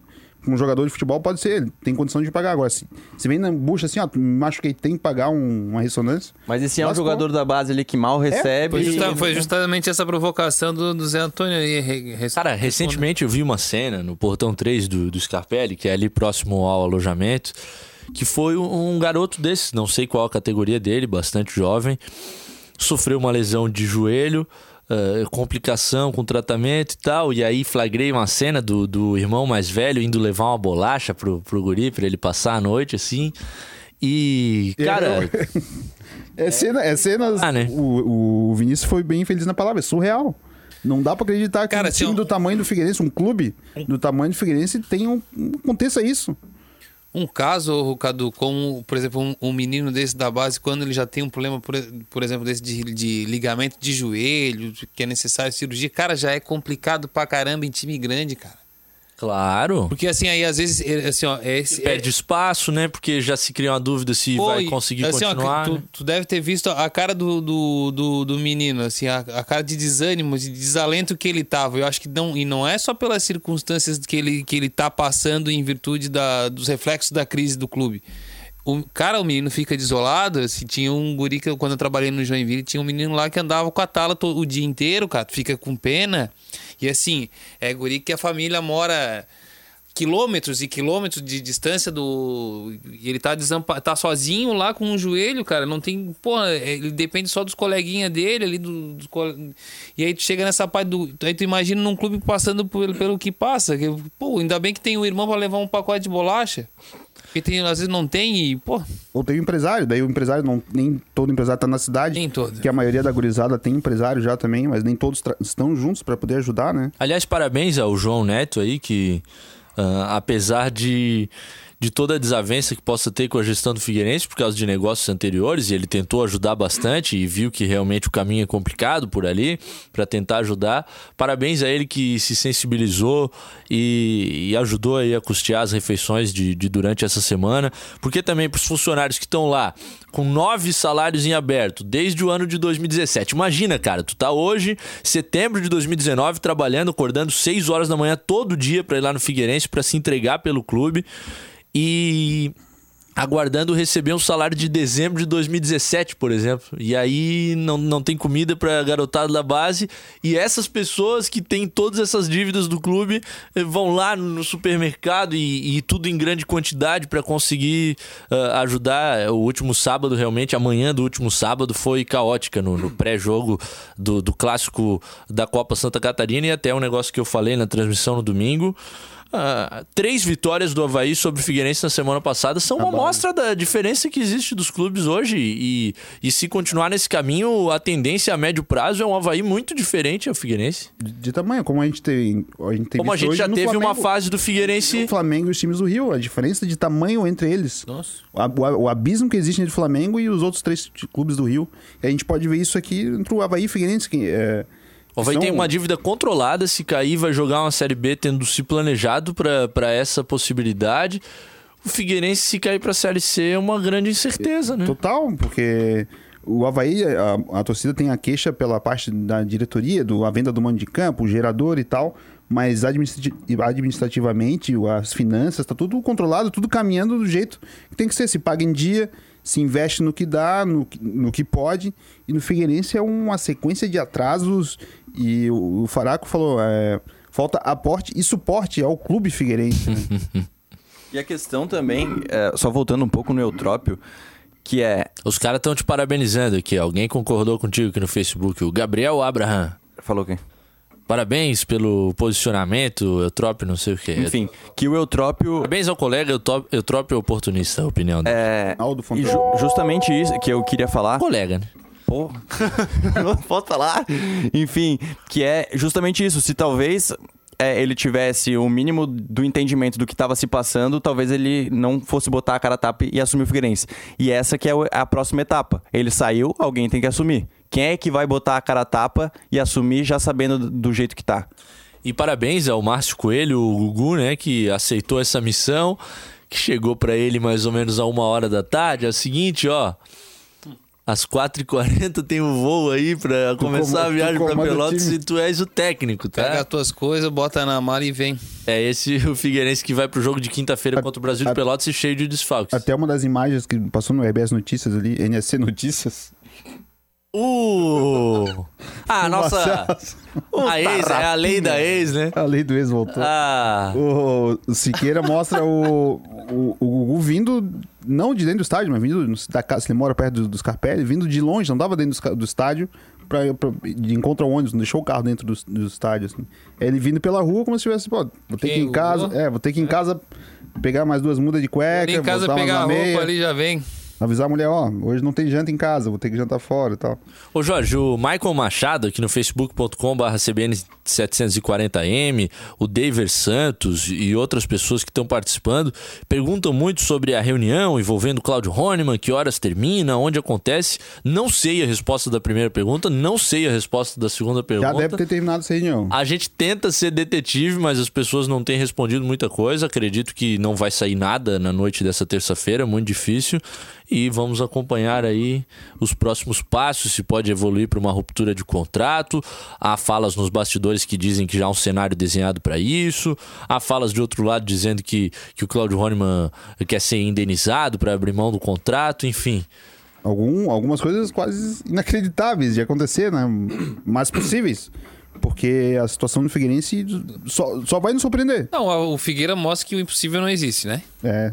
Speaker 3: Um jogador de futebol pode ser, ele tem condição de pagar. Agora, se, se vem na bucha assim, ó, me machuquei, tem que pagar um- uma ressonância.
Speaker 5: Mas esse é um jogador da base ali que mal recebe.
Speaker 2: Foi,
Speaker 5: e-
Speaker 2: justa- foi justamente essa provocação do, do Zé Antônio aí. re-
Speaker 1: Cara, recentemente eu vi uma cena no portão 3 do, do Scarpelli, que é ali próximo ao alojamento, que foi um, um garoto desses, não sei qual a categoria dele, bastante jovem, sofreu uma lesão de joelho, eh, complicação com tratamento e tal, e aí flagrei uma cena do, do irmão mais velho indo levar uma bolacha pro, pro guri pra ele passar a noite, assim. E, cara,
Speaker 3: É, cena, é cenas.
Speaker 1: Ah, né?
Speaker 3: o, o Vinícius foi bem feliz na palavra, é surreal. Não dá pra acreditar que
Speaker 2: Cara,
Speaker 3: um time
Speaker 2: eu-
Speaker 3: do tamanho do Figueirense, um clube do tamanho do Figueirense, tenha um, aconteça isso.
Speaker 2: Um caso, Cadu, como, por exemplo, um, um menino desse da base, quando ele já tem um problema, por, por exemplo, desse de, de ligamento de joelho, que é necessário cirurgia, cara, já é complicado pra caramba em time grande, cara.
Speaker 1: Claro.
Speaker 2: Porque assim, aí às vezes, é, assim, ó, é esse.
Speaker 1: Perde espaço, né? Porque já se cria uma dúvida se
Speaker 2: Pô,
Speaker 1: vai conseguir
Speaker 2: assim, ó,
Speaker 1: continuar.
Speaker 2: tu,
Speaker 1: né?
Speaker 2: tu deve ter visto a cara do, do, do, do menino, assim, a, a cara de desânimo, de desalento que ele tava. Eu acho que não. E não é só pelas circunstâncias que ele, que ele tá passando em virtude da, dos reflexos da crise do clube. O, cara, o menino fica desolado. Assim, tinha um guri que eu, quando eu trabalhei no Joinville, tinha um menino lá que andava com a tala to- o dia inteiro, cara. Fica com pena. E assim, é guri que a família mora quilômetros e quilômetros de distância do. E ele tá, desampa... tá sozinho lá com um joelho, cara. Não tem. Pô, é, ele depende só dos coleguinhas dele ali. Do, cole- E aí tu chega nessa parte do. Aí tu imagina num clube passando por- pelo que passa. que, Pô, ainda bem que tem o irmão pra levar um pacote de bolacha. Porque tem, às vezes não tem e, pô,
Speaker 3: Ou tem o empresário, daí o empresário, não, nem todo empresário tá na cidade.
Speaker 2: Nem todo.
Speaker 3: Que a maioria da gurizada tem empresário já também, mas nem todos estão juntos pra poder ajudar, né?
Speaker 1: Aliás, parabéns ao João Neto aí, que ah, apesar de, de toda a desavença que possa ter com a gestão do Figueirense por causa de negócios anteriores, e ele tentou ajudar bastante e viu que realmente o caminho é complicado por ali para tentar ajudar. Parabéns a ele que se sensibilizou e, e ajudou aí a custear as refeições de, de durante essa semana, porque também para os funcionários que estão lá com nove salários em aberto desde o ano de 2017. Imagina, cara, tu tá hoje, setembro de 2019, trabalhando, acordando 6 horas da manhã todo dia para ir lá no Figueirense para se entregar pelo clube e aguardando receber um salário de dezembro de 2017, por exemplo. E aí não, não tem comida para garotada da base. E essas pessoas que têm todas essas dívidas do clube eh, vão lá no supermercado e, e tudo em grande quantidade para conseguir uh, ajudar. O último sábado, realmente, a manhã do último sábado foi caótica no, no pré-jogo do, do clássico da Copa Santa Catarina e até um negócio que eu falei na transmissão no domingo. Ah, três vitórias do Havaí sobre o Figueirense na semana passada são uma mostra da diferença que existe dos clubes hoje. E, e se continuar nesse caminho, a tendência a médio prazo é um Havaí muito diferente ao Figueirense.
Speaker 3: De, de tamanho, como a gente tem. A gente tem
Speaker 1: Como a gente
Speaker 3: hoje
Speaker 1: já teve uma
Speaker 3: Flamengo.
Speaker 1: fase do Figueirense.
Speaker 3: O Flamengo e os times do Rio, a diferença de tamanho entre eles.
Speaker 2: Nossa.
Speaker 3: O, o abismo que existe entre o Flamengo e os outros três clubes do Rio. E a gente pode ver isso aqui entre o Havaí e o Figueirense. Que, é,
Speaker 1: O Havaí tem uma dívida controlada. Se cair, vai jogar uma Série B tendo se planejado para essa possibilidade. O Figueirense, se cair para a Série C, é uma grande incerteza, né?
Speaker 3: Total, porque o Havaí, a, a torcida tem a queixa pela parte da diretoria, do, a venda do mando de campo, o gerador e tal, mas administrati- administrativamente, as finanças, tá tudo controlado, tudo caminhando do jeito que tem que ser. Se paga em dia, se investe no que dá, no, que- no que pode, e no Figueirense é uma sequência de atrasos, e o, o Faraco falou, é, falta aporte e suporte ao clube Figueirense. né? [LAUGHS]
Speaker 5: E a questão também, é, só voltando um pouco no Eutrópio, que é.
Speaker 1: Os caras estão te parabenizando aqui. Alguém concordou contigo aqui no Facebook. O Gabriel Abraham.
Speaker 5: Falou quem?
Speaker 1: Parabéns pelo posicionamento, Eutrópio, não sei o quê.
Speaker 5: Enfim, que o Eutrópio.
Speaker 1: Parabéns ao colega Eutrópio oportunista, a opinião dele.
Speaker 5: É,
Speaker 3: Aldo
Speaker 5: e
Speaker 3: Fontana.
Speaker 5: ju- justamente isso que eu queria falar.
Speaker 1: Colega, né?
Speaker 5: Pô, [LAUGHS] não posso falar. Enfim, que é justamente isso. Se talvez é, ele tivesse o mínimo do entendimento do que estava se passando, talvez ele não fosse botar a cara a tapa e assumir o Figueirense. E essa que é a próxima etapa. Ele saiu, alguém tem que assumir. Quem é que vai botar a cara a tapa e assumir já sabendo do- jeito que tá?
Speaker 1: E parabéns ao Márcio Coelho, o Gugu, né, que aceitou essa missão, que chegou pra ele mais ou menos a uma hora da tarde. É o seguinte, ó. Às 4h40 tem um voo aí pra começar a viagem
Speaker 3: tu
Speaker 1: pra Pelotas e tu és o técnico, tá?
Speaker 2: Pega as tuas coisas, bota na mala e vem.
Speaker 1: É esse o Figueirense que vai pro jogo de quinta-feira contra o Brasil de
Speaker 3: a-
Speaker 1: Pelotas e cheio de desfalques.
Speaker 3: Até uma das imagens que passou no RBS Notícias ali, NSC Notícias.
Speaker 1: Uh! Ah, nossa! A ex, é a lei da ex, né?
Speaker 3: A lei do ex voltou.
Speaker 1: Ah,
Speaker 3: O, o Siqueira mostra o, o, o Gugu vindo, não de dentro do estádio, mas vindo da casa, se ele mora perto do- dos Carpelli, vindo de longe, não tava dentro do, estádio, pra, pra, de encontro ao ônibus, não deixou o carro dentro do, do estádio. Assim. Ele vindo pela rua como se tivesse, pô, vou ter
Speaker 2: Quem,
Speaker 3: que ir em
Speaker 2: o
Speaker 3: casa,
Speaker 2: Gugu?
Speaker 3: é, vou ter que ir em casa pegar mais duas mudas de cueca,
Speaker 2: em casa pegar a roupa
Speaker 3: meia,
Speaker 2: ali já vem.
Speaker 3: Avisar a mulher, ó, hoje não tem janta em casa, vou ter que jantar fora e tal.
Speaker 1: Ô Jorge, o Michael Machado aqui no facebook.com.br CBN740M, o David Santos e outras pessoas que estão participando perguntam muito sobre a reunião envolvendo o Cláudio Honeman, que horas termina, onde acontece. Não sei a resposta da primeira pergunta, não sei a resposta da segunda pergunta.
Speaker 3: Já deve ter terminado essa reunião.
Speaker 1: A gente tenta ser detetive, mas as pessoas não têm respondido muita coisa. Acredito que não vai sair nada na noite dessa terça-feira, muito difícil. E vamos acompanhar aí os próximos passos, se pode evoluir para uma ruptura de contrato. Há falas nos bastidores que dizem que já há um cenário desenhado para isso. Há falas de outro lado dizendo que, que o Claudio Honeman quer ser indenizado para abrir mão do contrato, enfim.
Speaker 3: Algum, algumas coisas quase inacreditáveis de acontecer, né? Mas possíveis. Porque a situação do Figueirense só, só vai nos surpreender.
Speaker 2: Não, o Figueira mostra que o impossível não existe, né?
Speaker 3: É.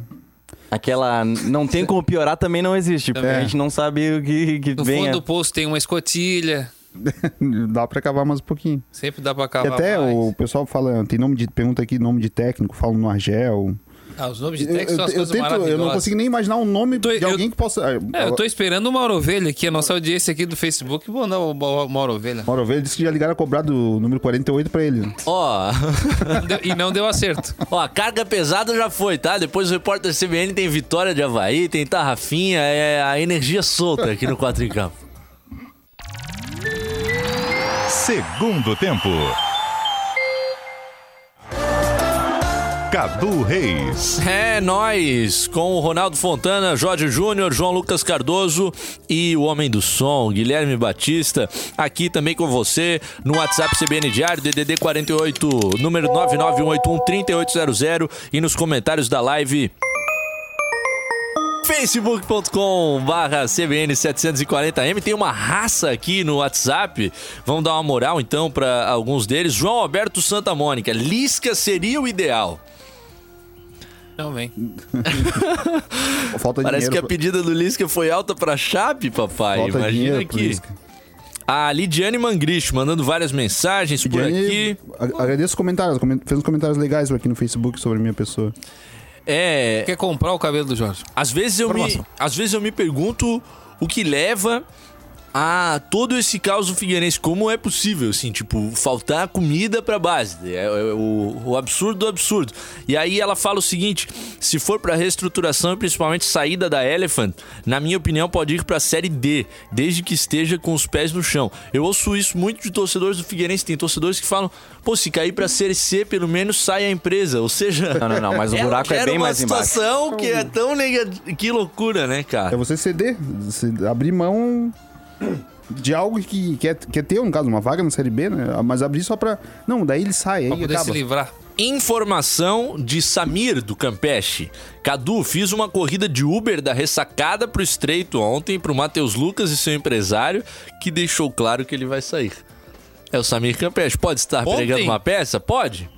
Speaker 5: Aquela não tem como piorar também não existe, porque
Speaker 3: É.
Speaker 5: a gente não sabe o que, que
Speaker 2: No
Speaker 5: vem.
Speaker 2: fundo do poço tem uma escotilha. [LAUGHS]
Speaker 3: Dá pra cavar mais um pouquinho.
Speaker 2: Sempre dá pra
Speaker 3: E
Speaker 2: cavar
Speaker 3: até
Speaker 2: mais.
Speaker 3: o pessoal fala, tem nome de. Pergunta aqui nome de técnico, falam no Argel.
Speaker 2: Ah, os nomes de
Speaker 3: Eu,
Speaker 2: técnico são
Speaker 3: eu,
Speaker 2: as
Speaker 3: eu
Speaker 2: coisas
Speaker 3: tento, eu não consigo nem imaginar um nome
Speaker 2: Tô-
Speaker 3: de
Speaker 2: eu-
Speaker 3: alguém que possa.
Speaker 2: É, eu tô esperando o Mauro Ovelha aqui, a nossa audiência aqui do Facebook. Vou mandar o Mau- Mauro Ovelha.
Speaker 3: Mauro Ovelha disse que já ligaram a cobrar do número 48 pra ele.
Speaker 1: Ó,
Speaker 2: deu- e não deu acerto. [LAUGHS]
Speaker 1: ó, a carga pesada já foi, tá? Depois o repórter CBN tem Vitória de Havaí, tem Tarrafinha, é a energia solta aqui no 4 em Campo.
Speaker 4: Segundo tempo. Cadu Reis.
Speaker 1: É nós, com o Ronaldo Fontana, Jorge Júnior, João Lucas Cardoso e o homem do som, Guilherme Batista, aqui também com você no WhatsApp CBN Diário, DDD 48, número 991813800 e nos comentários da live. Facebook.com barra CBN740M tem uma raça aqui no WhatsApp. Vamos dar uma moral então para alguns deles. João Alberto Santa Mônica. Lisca seria o ideal
Speaker 2: Não vem. [LAUGHS]
Speaker 3: Falta
Speaker 1: Parece que a pedida do Lisca foi alta pra Chape, papai.
Speaker 3: falta
Speaker 1: Imagina aqui. A Lidiane Mangrich mandando várias mensagens por
Speaker 3: Diane,
Speaker 1: aqui.
Speaker 3: Agradeço os comentários. comen- Fez uns comentários legais aqui no Facebook sobre a minha pessoa.
Speaker 1: É,
Speaker 2: Quer comprar o cabelo do Jorge?
Speaker 1: às vezes eu me, às vezes eu me pergunto o que leva a todo esse caos do Figueirense, como é possível, assim, tipo, faltar comida pra base, é, é o, o absurdo do absurdo. E aí ela fala o seguinte, se for pra reestruturação e principalmente saída da Elephant, na minha opinião pode ir pra Série D, desde que esteja com os pés no chão. Eu ouço isso muito de torcedores do Figueirense, tem torcedores que falam, pô, se cair pra Série C, pelo menos sai a empresa, ou seja...
Speaker 5: Não, não, não, mas o [LAUGHS] buraco é bem
Speaker 1: uma
Speaker 5: mais embaixo.
Speaker 1: situação que é tão negativa, que loucura, né,
Speaker 3: É
Speaker 1: cara?
Speaker 3: você ceder, se- abrir mão de algo que quer, quer ter, no caso, uma vaga na Série B, né? Mas abrir só pra... Não, daí ele sai,
Speaker 2: Pra
Speaker 3: aí
Speaker 2: poder
Speaker 3: acaba.
Speaker 2: se livrar.
Speaker 1: Informação de Samir do Campeche. Cadu, fiz uma corrida de Uber da ressacada pro Estreito ontem pro Matheus Lucas e seu empresário, que deixou claro que ele vai sair. É o Samir Campeche. Pode estar
Speaker 2: Ontem?
Speaker 1: pregando uma peça? Pode.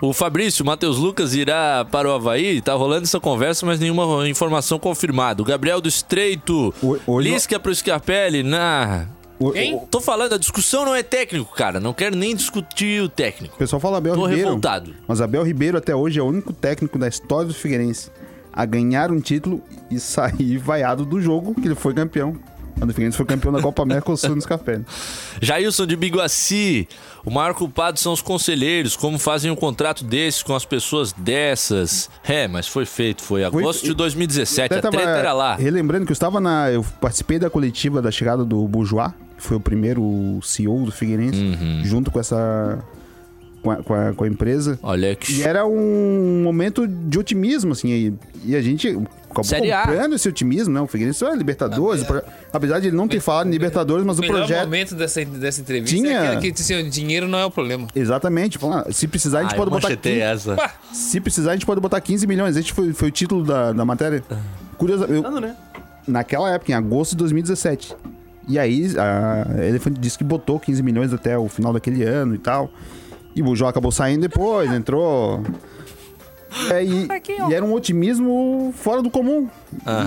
Speaker 1: O Fabrício, Matheus Lucas irá para o Havaí. Tá rolando essa conversa, mas nenhuma informação confirmada. O Gabriel do Estreito.
Speaker 3: O- hoje-
Speaker 1: Lisca pro Scarpelli. Na.
Speaker 3: O,
Speaker 2: Quem?
Speaker 3: o-
Speaker 1: Tô falando, a discussão não é técnico, cara. Não quero nem discutir o técnico.
Speaker 3: o pessoal fala Abel
Speaker 1: Tô
Speaker 3: Ribeiro.
Speaker 1: revoltado.
Speaker 3: Mas Abel Ribeiro até hoje é o único técnico da história do Figueirense a ganhar um título e sair vaiado do jogo que ele foi campeão. Quando o Figueirense foi campeão da Copa América, o Sul no Café.
Speaker 1: Jailson de Biguaci, o maior culpado são os conselheiros. Como fazem um contrato desse com as pessoas dessas? É, mas foi feito, foi agosto de 2017. A
Speaker 3: Até tava
Speaker 1: treta era lá.
Speaker 3: Relembrando que eu estava na. Eu participei da coletiva da chegada do Bourgeois, que foi o primeiro CEO do Figueirense,
Speaker 1: Uhum.
Speaker 3: junto com essa. Com a, com a- com a empresa.
Speaker 1: Olha que.
Speaker 3: E era um momento de otimismo, assim, e, e a gente acabou
Speaker 1: Série A.
Speaker 3: comprando esse otimismo, né? O Figueirense era Libertadores, o pro- apesar de ele não ter falado em Libertadores, mas
Speaker 2: O
Speaker 3: o projeto...
Speaker 2: momento dessa, dessa entrevista
Speaker 3: Tinha-
Speaker 2: é aquele que disse assim, dinheiro não é o problema.
Speaker 3: Exatamente, ah, se precisar a gente
Speaker 1: Ai,
Speaker 3: pode botar...
Speaker 1: manchetei
Speaker 3: 15,
Speaker 1: essa.
Speaker 2: Pá,
Speaker 3: se precisar a gente pode botar 15 milhões, esse foi, foi o título da, da matéria. Curioso, eu,
Speaker 5: né?
Speaker 3: naquela época, em agosto de 2017. E aí, a Elephant disse que botou 15 milhões até o final daquele ano e tal. E o Bujó acabou saindo depois, entrou. É, e, e era um otimismo fora do comum.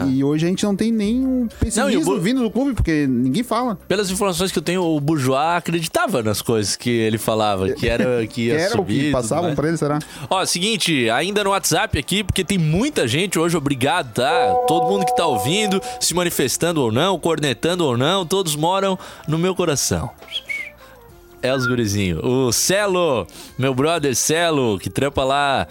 Speaker 3: E hoje a gente não tem nem um pessimismo
Speaker 1: Não, o Bu-
Speaker 3: vindo do clube, porque ninguém fala.
Speaker 1: Pelas informações que eu tenho, o Bourgeois acreditava nas coisas que ele falava, que era que ia [LAUGHS]
Speaker 3: era o
Speaker 1: subir. e
Speaker 3: que passavam pra ele, será?
Speaker 1: Ó, seguinte, ainda no WhatsApp aqui, porque tem muita gente hoje, obrigado, tá? Todo mundo que tá ouvindo, se manifestando ou não, cornetando ou não, todos moram no meu coração. É os gurizinhos. O Celo, meu brother Celo, que trampa lá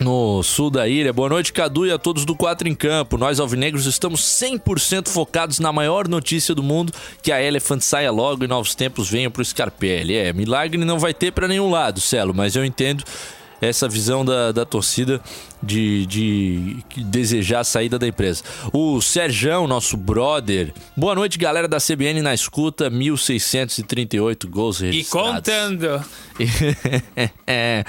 Speaker 1: no sul da ilha. Boa noite, Cadu, e a todos do Quatro em Campo. Nós, alvinegros, estamos 100% focados na maior notícia do mundo, que a Elephant saia logo e novos tempos venham pro Scarpelli. É, milagre não vai ter pra nenhum lado, Celo, mas eu entendo essa visão da, da torcida de, de desejar a saída da empresa. O Serjão, nosso brother. Boa noite, galera da CBN na escuta. 1638 gols
Speaker 2: e
Speaker 1: registrados.
Speaker 2: contando. [LAUGHS]
Speaker 1: É.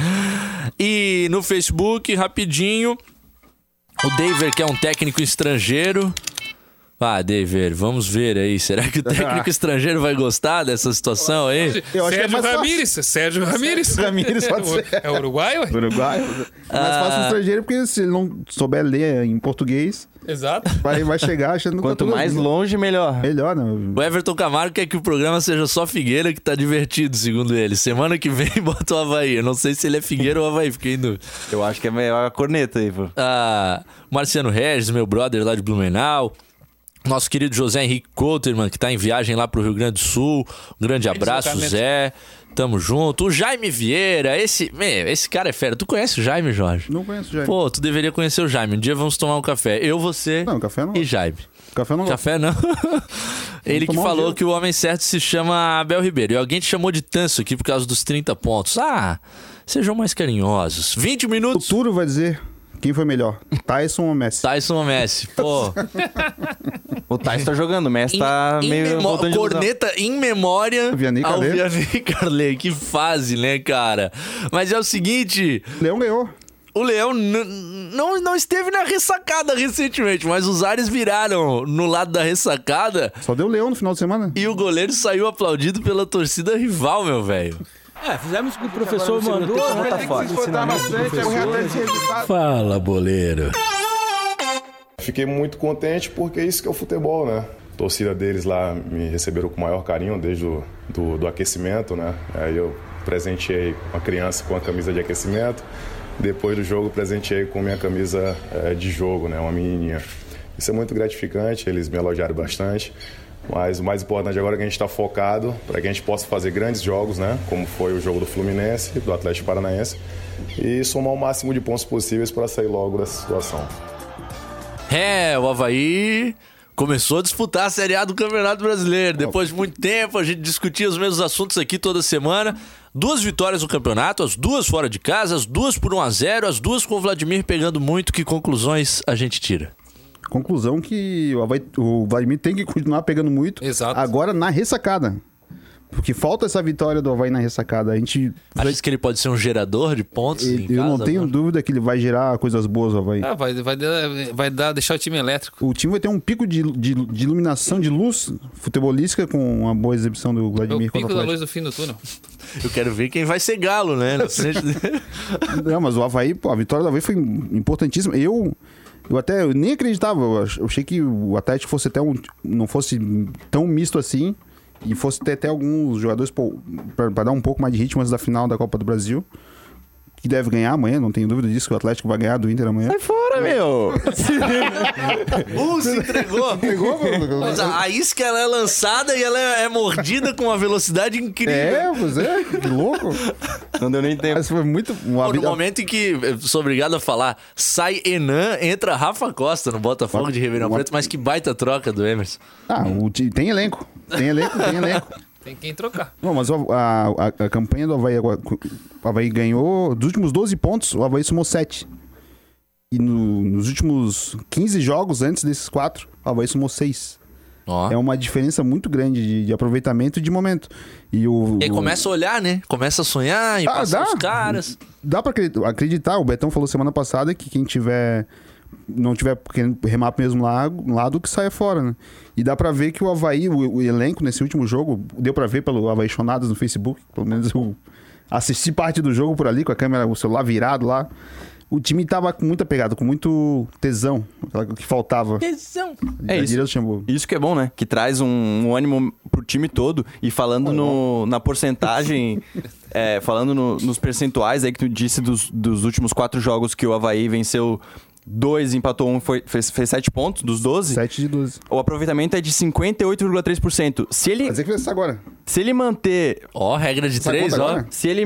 Speaker 1: E no Facebook, rapidinho, o Daver, que é um técnico estrangeiro. Ah, David, vamos ver aí. [LAUGHS] Será que o técnico estrangeiro vai gostar dessa situação aí?
Speaker 3: Eu acho que é
Speaker 2: Sérgio
Speaker 3: mais fácil.
Speaker 2: Ramírez, Sérgio Ramírez.
Speaker 3: Ramírez pode [LAUGHS] ser.
Speaker 2: É Uruguai, ué?
Speaker 3: Uruguai. Mas
Speaker 1: Ah.
Speaker 3: fácil estrangeiro, porque se ele não souber ler em português,
Speaker 2: Exato.
Speaker 3: vai, vai chegar achando que
Speaker 5: Quanto
Speaker 3: tá tudo
Speaker 5: mais longe, melhor.
Speaker 3: Melhor, né?
Speaker 1: O Everton Camargo quer que o programa seja só Figueira, que tá divertido, segundo ele. Semana que vem [LAUGHS] bota o Havaí. Eu não sei se ele é Figueira ou Havaí, fiquei em dúvida.
Speaker 5: Eu acho que é melhor a corneta aí, pô.
Speaker 1: Ah, Marciano Regis, meu brother lá de Blumenau. Nosso querido José Henrique Couterman, que tá em viagem lá pro Rio Grande do Sul. Um grande abraço. Zé. Tamo junto. O Jaime Vieira, esse, meu, esse cara é fera. Tu conhece o Jaime, Jorge?
Speaker 3: Não conheço já.
Speaker 1: Pô, tu deveria conhecer o Jaime. Um dia vamos tomar um café. Eu, você
Speaker 3: Não, café não.
Speaker 1: e Jaime.
Speaker 3: Café não.
Speaker 1: Café não. [LAUGHS] Ele que
Speaker 3: um
Speaker 1: falou
Speaker 3: gelo.
Speaker 1: que o homem certo se chama Abel Ribeiro. E alguém te chamou de tanso aqui por causa dos 30 pontos. Ah, sejam mais carinhosos. 20
Speaker 3: O
Speaker 1: minutos.
Speaker 3: futuro vai dizer quem foi melhor, Tyson ou Messi.
Speaker 1: Tyson ou Messi? Pô, [LAUGHS]
Speaker 5: O Tais tá jogando, o Messi
Speaker 1: em,
Speaker 5: tá
Speaker 1: em
Speaker 5: meio lesão.
Speaker 1: corneta em memória
Speaker 3: Vianney
Speaker 1: ao. Vianney [LAUGHS] Carlet. Que fase, né, cara? Mas é o seguinte,
Speaker 3: Leão ganhou.
Speaker 1: o Leão não, não esteve na ressacada recentemente, mas os ares viraram no lado da ressacada
Speaker 3: Só deu Leão no final de semana.
Speaker 1: e o goleiro saiu aplaudido pela torcida rival, meu velho.
Speaker 8: É, fizemos o que o professor mandou.
Speaker 5: Tá foda.
Speaker 1: Fala, boleiro.
Speaker 9: Fiquei muito contente porque isso que é o futebol, né? A torcida deles lá me receberam com o maior carinho desde o do, do aquecimento, né? Aí eu presenteei uma criança com a camisa de aquecimento. Depois do jogo, presenteei com minha camisa eh, de jogo, né? Uma menininha. Isso é muito gratificante, eles me elogiaram bastante. Mas o mais importante agora é que a gente está focado para que a gente possa fazer grandes jogos, né? Como foi o jogo do Fluminense, do Atlético Paranaense, e somar o máximo de pontos possíveis para sair logo dessa situação.
Speaker 1: É, o Havaí começou a disputar a Série A do Campeonato Brasileiro. Depois de muito tempo, a gente discutia os mesmos assuntos aqui toda semana. Duas vitórias no campeonato, as duas fora de casa, as duas por 1 a 0 as duas com o Vladimir pegando muito. Que conclusões a gente tira?
Speaker 3: Conclusão que o, Havaí- o Vladimir tem que continuar pegando muito.
Speaker 2: Exato.
Speaker 3: Agora na ressacada. Porque falta essa vitória do Havaí na ressacada. A gente.
Speaker 1: Acha que ele pode ser um gerador de pontos? em
Speaker 3: eu não
Speaker 1: casa
Speaker 3: tenho
Speaker 1: agora?
Speaker 3: dúvida que ele vai gerar coisas boas, o Havaí.
Speaker 2: Ah, vai, vai, dar, vai dar, deixar o time elétrico.
Speaker 3: O time vai ter um pico de, de, de iluminação, de luz futebolística com uma boa exibição do
Speaker 2: É o
Speaker 3: Vladimir
Speaker 2: pico
Speaker 3: o
Speaker 2: da
Speaker 3: Atlético.
Speaker 2: luz do fim do túnel.
Speaker 1: Eu quero ver quem vai ser galo, né? Na frente dele.
Speaker 3: Não, mas o Havaí, pô, a vitória do Havaí foi importantíssima. Eu, eu até eu nem acreditava. Eu ach- eu achei que o Atlético fosse até um. não fosse tão misto assim. E fosse ter até alguns jogadores pra dar um pouco mais de ritmo antes da final da Copa do Brasil. Que deve ganhar amanhã, não tenho dúvida disso, que o Atlético vai ganhar do Inter amanhã.
Speaker 5: Sai fora, meu!
Speaker 1: Uh, se entregou. Mas a, a isca ela é lançada e ela é, é mordida com uma velocidade incrível.
Speaker 3: É, pois é, que louco.
Speaker 5: Não deu nem tempo.
Speaker 3: Mas foi muito. Uma
Speaker 1: Pô, no momento em que eu sou obrigado a falar, sai Enan, entra Rafa Costa no Botafogo de Ribeirão
Speaker 3: Uma-
Speaker 1: Preto, mas que baita troca do Emerson.
Speaker 3: Ah, o tem elenco. Tem elenco, tem elenco.
Speaker 2: Tem quem trocar.
Speaker 3: Não, mas o- a, a, a campanha do Havaí, agora- o Havaí ganhou, dos últimos 12 pontos, o Havaí somou 7. E no- nos últimos 15 jogos antes desses quatro, o Havaí somou 6.
Speaker 1: Ó.
Speaker 3: É uma diferença muito grande de, de aproveitamento e de momento. E, o,
Speaker 1: E aí começa a olhar, né? Começa a sonhar e
Speaker 3: Ah,
Speaker 1: passar
Speaker 3: dá.
Speaker 1: os caras.
Speaker 3: Dá pra acreditar, o Betão falou semana passada que quem tiver. Não tiver querendo remar pro mesmo lado, lado que saia fora, né? E dá pra ver que o Havaí, o, o elenco nesse último jogo, deu pra ver pelo Havaí Chonadas no Facebook, pelo menos eu assisti parte do jogo por ali, com a câmera, o celular virado lá. O time tava com muita pegada, com muito tesão, o que faltava.
Speaker 1: Tesão.
Speaker 5: É isso. Isso que é bom, né? Que traz um, um ânimo pro time todo. E falando no, na porcentagem, [LAUGHS] é, falando no- nos percentuais aí que tu disse dos, dos últimos quatro jogos que o Havaí venceu dois, empatou um, foi, fez, fez sete pontos dos 12.
Speaker 3: 7 de 12.
Speaker 5: O aproveitamento é de 58,3%. Se ele,
Speaker 3: Quer dizer que fez isso agora.
Speaker 5: se ele manter.
Speaker 1: Ó, regra de
Speaker 3: Essa
Speaker 1: três,
Speaker 3: conta
Speaker 1: ó.
Speaker 3: agora?
Speaker 5: Se ele.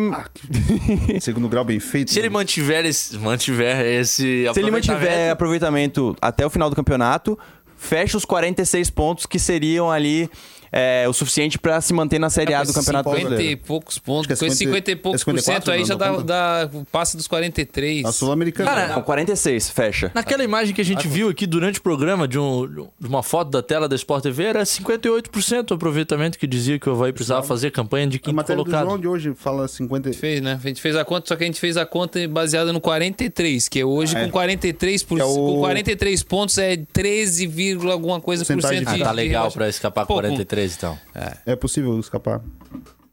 Speaker 5: [LAUGHS]
Speaker 3: Segundo grau bem feito.
Speaker 1: Se ele mantiver esse, mantiver esse
Speaker 5: Se ele mantiver
Speaker 1: aproveitamento-
Speaker 5: aproveitamento até o final do campeonato, fecha os 46 pontos que seriam ali é, o suficiente pra se manter na Série A do Campeonato
Speaker 2: 50
Speaker 5: Brasileiro.
Speaker 2: e poucos pontos.
Speaker 3: É
Speaker 2: Com esses 50 e poucos
Speaker 3: é
Speaker 2: por
Speaker 3: 54,
Speaker 2: cento aí
Speaker 3: não,
Speaker 2: já
Speaker 3: não
Speaker 2: dá, dá passa dos 43.
Speaker 3: A Sul-Americana.
Speaker 1: Cara,
Speaker 5: Não, 46, fecha.
Speaker 1: Naquela imagem que a gente viu aqui durante o programa, de, um- de uma foto da tela da Sport TV, era 58% o aproveitamento que dizia que o Havaí precisava fazer campanha de
Speaker 3: a
Speaker 1: quinto
Speaker 3: do
Speaker 1: colocado.
Speaker 3: João de hoje fala 50.
Speaker 2: Fez, né? A gente fez a conta, só que a gente fez a conta baseada no 43, que é hoje
Speaker 3: Ah, é.
Speaker 2: com 43 por,
Speaker 3: é o-
Speaker 2: com 43 pontos é 13, vírgula alguma coisa por cento
Speaker 3: de-
Speaker 1: Ah, tá legal pra escapar
Speaker 2: Pouco.
Speaker 1: 43, então.
Speaker 3: É possível escapar.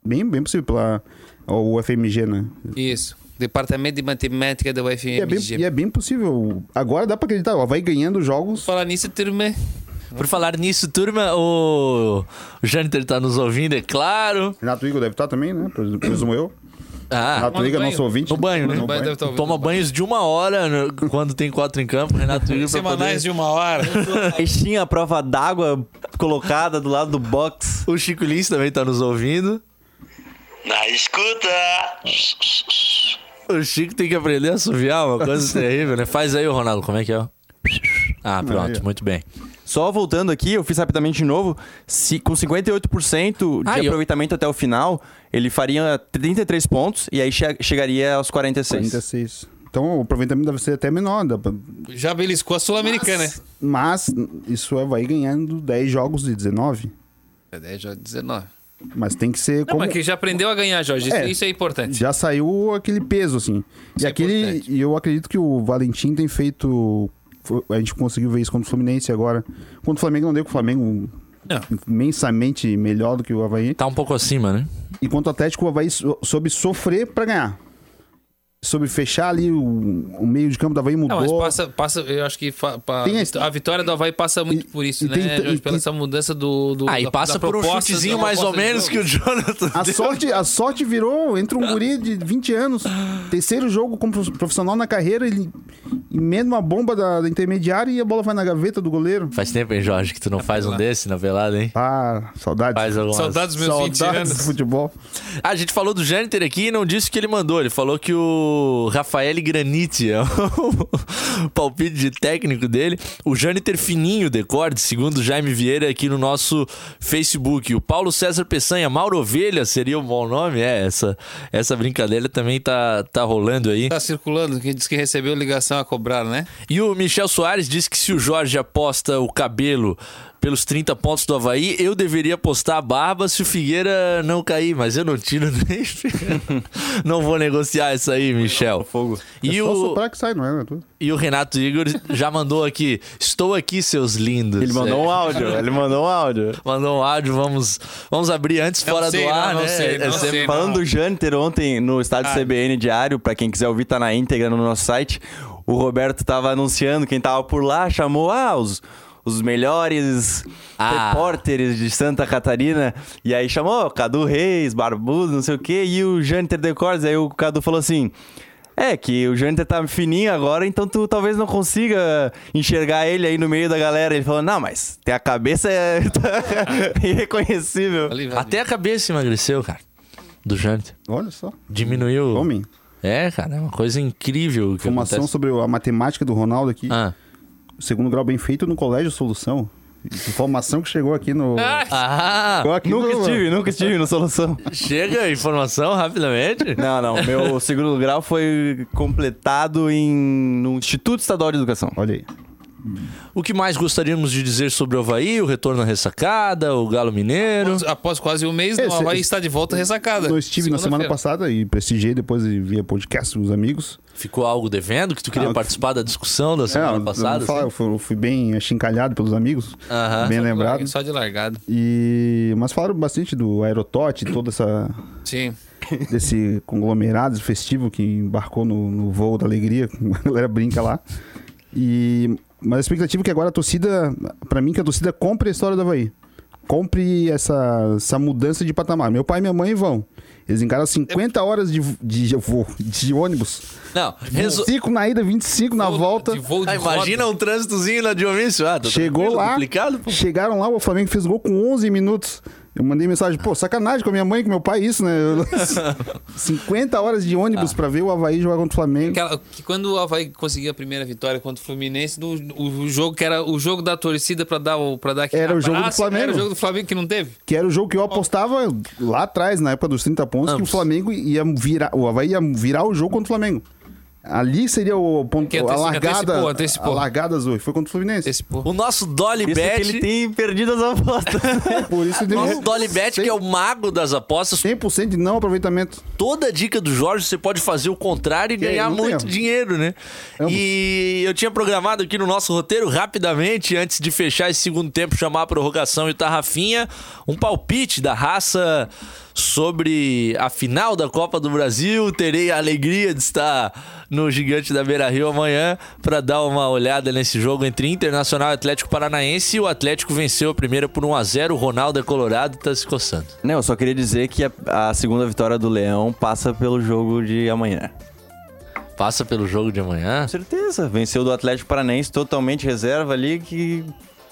Speaker 3: Bem, bem possível pela o FMG, né?
Speaker 2: Isso. Departamento de Matemática da
Speaker 3: E é, bem,
Speaker 2: UFMG.
Speaker 3: e é bem possível. Agora dá pra acreditar, ó, vai ganhando jogos.
Speaker 2: Falar nisso, turma.
Speaker 1: Por falar nisso, turma, o, o Jâniter tá nos ouvindo, é claro.
Speaker 3: Renato Igor deve estar também, né? Presu- Presumo eu.
Speaker 1: Ah,
Speaker 3: Renato
Speaker 2: no
Speaker 3: Igor é nosso ouvinte.
Speaker 1: no banho, né?
Speaker 2: No banho deve estar ouvindo.
Speaker 1: Toma banhos de uma hora né, quando tem quatro em campo, Renato Igor
Speaker 2: Semanais
Speaker 1: poder...
Speaker 2: de uma hora.
Speaker 5: Aí tinha a prova d'água colocada do lado do box.
Speaker 1: O Chico Lins também tá nos ouvindo.
Speaker 10: Na escuta!
Speaker 1: O Chico tem que aprender a assoviar, uma coisa terrível, né? Faz aí, Ronaldo, como é que é? Ah, pronto, muito bem.
Speaker 5: Só voltando aqui, eu fiz rapidamente de novo. Se, com 58% de
Speaker 1: Ah, e eu-
Speaker 5: aproveitamento até o final, ele faria 33 pontos e aí che- chegaria aos 46.
Speaker 3: 46. Então o aproveitamento deve ser até menor.
Speaker 2: Já beliscou a Sul-Americana.
Speaker 3: Mas isso é- vai ganhando 10 jogos de 19.
Speaker 2: É 10, já 19.
Speaker 3: Mas tem que ser
Speaker 2: Não,
Speaker 3: como.
Speaker 2: mas que já aprendeu a ganhar, Jorge. Isso
Speaker 3: É.
Speaker 2: isso é importante.
Speaker 3: Já saiu aquele peso, assim.
Speaker 2: Isso
Speaker 3: e
Speaker 2: é
Speaker 3: aquele.
Speaker 2: importante.
Speaker 3: E eu acredito que o Valentim tem feito. A gente conseguiu ver isso contra o Fluminense agora. Contra o Flamengo não deu, que o Flamengo
Speaker 2: Não.
Speaker 3: imensamente melhor do que o Havaí.
Speaker 1: Tá um pouco acima, né?
Speaker 3: E contra o Atlético, o Havaí sou- soube sofrer pra ganhar. Soube fechar ali o, o meio de campo do Havaí mudou.
Speaker 2: Não, mas passa, passa, eu acho que fa- pa-
Speaker 3: Tem a-
Speaker 2: a vitória do Havaí passa muito
Speaker 3: E-
Speaker 2: por isso,
Speaker 3: e
Speaker 2: né?
Speaker 3: tem-
Speaker 2: Jorge?
Speaker 3: e-
Speaker 2: Pela
Speaker 3: e-
Speaker 2: essa mudança do. do
Speaker 1: Ah, e
Speaker 2: da-
Speaker 1: passa
Speaker 2: da
Speaker 1: por um chutezinho mais ou menos que o. Jonathan
Speaker 3: A
Speaker 1: deu.
Speaker 3: sorte, a sorte virou entre um guri de 20 anos. Terceiro jogo como prof- profissional na carreira, ele emenda uma bomba da, da intermediária e a bola vai na gaveta do goleiro.
Speaker 1: Faz tempo, hein, Jorge, que tu não faz um desse na velada, hein?
Speaker 3: Ah, saudade.
Speaker 1: Faz algumas...
Speaker 2: Saudades dos meus 20
Speaker 3: Saudades do
Speaker 2: anos.
Speaker 3: futebol.
Speaker 1: Ah, a gente falou do Jâniter aqui e não disse o que ele mandou. Ele falou que o Rafael Granite [LAUGHS] é o palpite de técnico dele. O Jâniter Fininho decorde, segundo Jaime Vieira aqui no nosso Facebook. O Paulo César Peçanha, Mauro Ovelha seria um bom nome? É, essa, essa brincadeira também tá, tá rolando aí.
Speaker 2: Tá circulando, que diz que recebeu ligação a cobrar, né?
Speaker 1: E o Michel Soares disse que se o Jorge aposta o cabelo pelos 30 pontos do Havaí, eu deveria apostar a barba se o Figueira não cair, mas eu não tiro [LAUGHS] nem. [LAUGHS] não vou negociar isso aí, Michel.
Speaker 5: Fogo.
Speaker 1: E,
Speaker 3: é só
Speaker 1: o,
Speaker 3: que sai, não é? Tudo.
Speaker 1: e o Renato Igor já mandou aqui. Estou aqui, seus lindos.
Speaker 5: Ele mandou
Speaker 1: É,
Speaker 5: um áudio, ele mandou um áudio.
Speaker 1: mandou um áudio, vamos, vamos abrir antes
Speaker 2: Não
Speaker 1: fora
Speaker 2: sei,
Speaker 1: do ar,
Speaker 2: não, não
Speaker 1: né?
Speaker 2: sei,
Speaker 1: É
Speaker 2: não
Speaker 1: sempre-
Speaker 2: sei.
Speaker 5: Falando do Jâniter ontem no estádio
Speaker 2: Ah.
Speaker 5: CBN Diário, pra quem quiser ouvir, tá na íntegra no nosso site. O Roberto tava anunciando, quem tava por lá chamou ah, os, os melhores
Speaker 1: Ah.
Speaker 5: repórteres de Santa Catarina. E aí chamou Cadu Reis, Barbudo, não sei o quê, e o Jâniter Decordes. Aí o Cadu falou assim. É, que o Jâniter tá fininho agora, então tu talvez não consiga enxergar ele aí no meio da galera. Ele falou, não, mas tem a cabeça é [LAUGHS] irreconhecível.
Speaker 2: Ali, ali.
Speaker 1: Até a cabeça emagreceu, cara. Do Jâniter.
Speaker 3: Olha só.
Speaker 1: Diminuiu.
Speaker 3: Homem.
Speaker 1: É, cara, é uma coisa incrível
Speaker 3: Informação sobre a matemática do Ronaldo aqui.
Speaker 1: Ah.
Speaker 3: Segundo grau bem feito no Colégio Solução. Informação que chegou aqui no.
Speaker 1: Ah,
Speaker 3: Chegou aqui
Speaker 5: Nunca
Speaker 3: no-
Speaker 5: estive, nunca estive no Solução.
Speaker 1: chega a informação rapidamente.
Speaker 5: Não, não. Meu segundo grau foi completado em no Instituto Estadual de Educação.
Speaker 3: Olha aí.
Speaker 1: O que mais gostaríamos de dizer sobre o Havaí, o retorno à ressacada, o Galo Mineiro?
Speaker 2: Após, após quase um mês,
Speaker 3: É,
Speaker 2: o Havaí está de volta ressacada.
Speaker 3: Eu estive na semana passada e prestigiei depois e via podcast com os amigos.
Speaker 1: Ficou algo devendo que tu queria
Speaker 3: Ah,
Speaker 1: participar da discussão da semana
Speaker 3: É, eu-
Speaker 1: passada?
Speaker 3: eu, falar,
Speaker 1: assim?
Speaker 3: eu fui, eu fui bem achincalhado pelos amigos.
Speaker 1: Aham.
Speaker 3: Bem lembrado.
Speaker 2: Só de largada.
Speaker 3: E... Mas falaram bastante do Aerotote, toda essa
Speaker 2: Sim.
Speaker 3: desse conglomerado festivo que embarcou no, no voo da alegria, [LAUGHS] a galera brinca lá. E mas a expectativa é que agora a torcida, pra mim que a torcida compre a história do Havaí. Compre essa, essa mudança de patamar. Meu pai e minha mãe vão. Eles encaram 50 horas de, de, voo, de ônibus.
Speaker 1: Não, resu...
Speaker 3: 25 na ida, 25 na
Speaker 2: Voo-
Speaker 3: volta.
Speaker 2: De voo de
Speaker 1: Ah, imagina um trânsitozinho na Dionísio. Ah,
Speaker 3: Chegou lá,
Speaker 1: Complicado, pô.
Speaker 3: chegaram lá, o Flamengo fez gol com 11 minutos. Eu mandei mensagem, pô, sacanagem com a minha mãe com meu pai isso, né? 50 [LAUGHS] horas de ônibus pra ver o Havaí jogar contra o Flamengo.
Speaker 2: Aquela- que quando o Havaí conseguiu a primeira vitória contra o Fluminense, no, o, o jogo que era o jogo da torcida pra dar para dar aquele
Speaker 3: Era o jogo do Flamengo.
Speaker 2: Era o jogo do Flamengo que não teve.
Speaker 3: Que era o jogo que eu apostava lá atrás, na época dos 30 pontos, que o
Speaker 1: Ambos.
Speaker 3: Flamengo ia virar, o Havaí ia virar o jogo contra o Flamengo. Ali seria o ponto,
Speaker 2: Que
Speaker 3: a largada,
Speaker 2: antecipou, antecipou.
Speaker 3: a largada azul. Foi contra o Fluminense.
Speaker 2: Antecipou.
Speaker 1: O nosso Dolly
Speaker 5: Isso
Speaker 1: Bet.
Speaker 5: que ele tem perdido as apostas. [LAUGHS]
Speaker 3: Por isso ele
Speaker 1: Nosso Dolly Bet, que é o mago das apostas.
Speaker 3: 100% de não aproveitamento.
Speaker 1: Toda dica do Jorge você pode fazer o contrário e
Speaker 3: E aí,
Speaker 1: ganhar muito
Speaker 3: erro.
Speaker 1: dinheiro, né?
Speaker 3: Ambos.
Speaker 1: E eu tinha programado aqui no nosso roteiro, rapidamente, antes de fechar esse segundo tempo, chamar a prorrogação e o Tarrafinha, um palpite da raça sobre a final da Copa do Brasil. Terei a alegria de estar no Gigante da Beira Rio amanhã para dar uma olhada nesse jogo entre Internacional e Atlético Paranaense. O Atlético venceu a primeira por 1 a 0 O Ronaldo é colorado e tá se coçando.
Speaker 5: Não, eu só queria dizer que a, a segunda vitória do Leão passa pelo jogo de amanhã.
Speaker 1: Passa pelo jogo de amanhã.
Speaker 5: Com certeza. Venceu do Atlético Paranaense totalmente reserva ali, que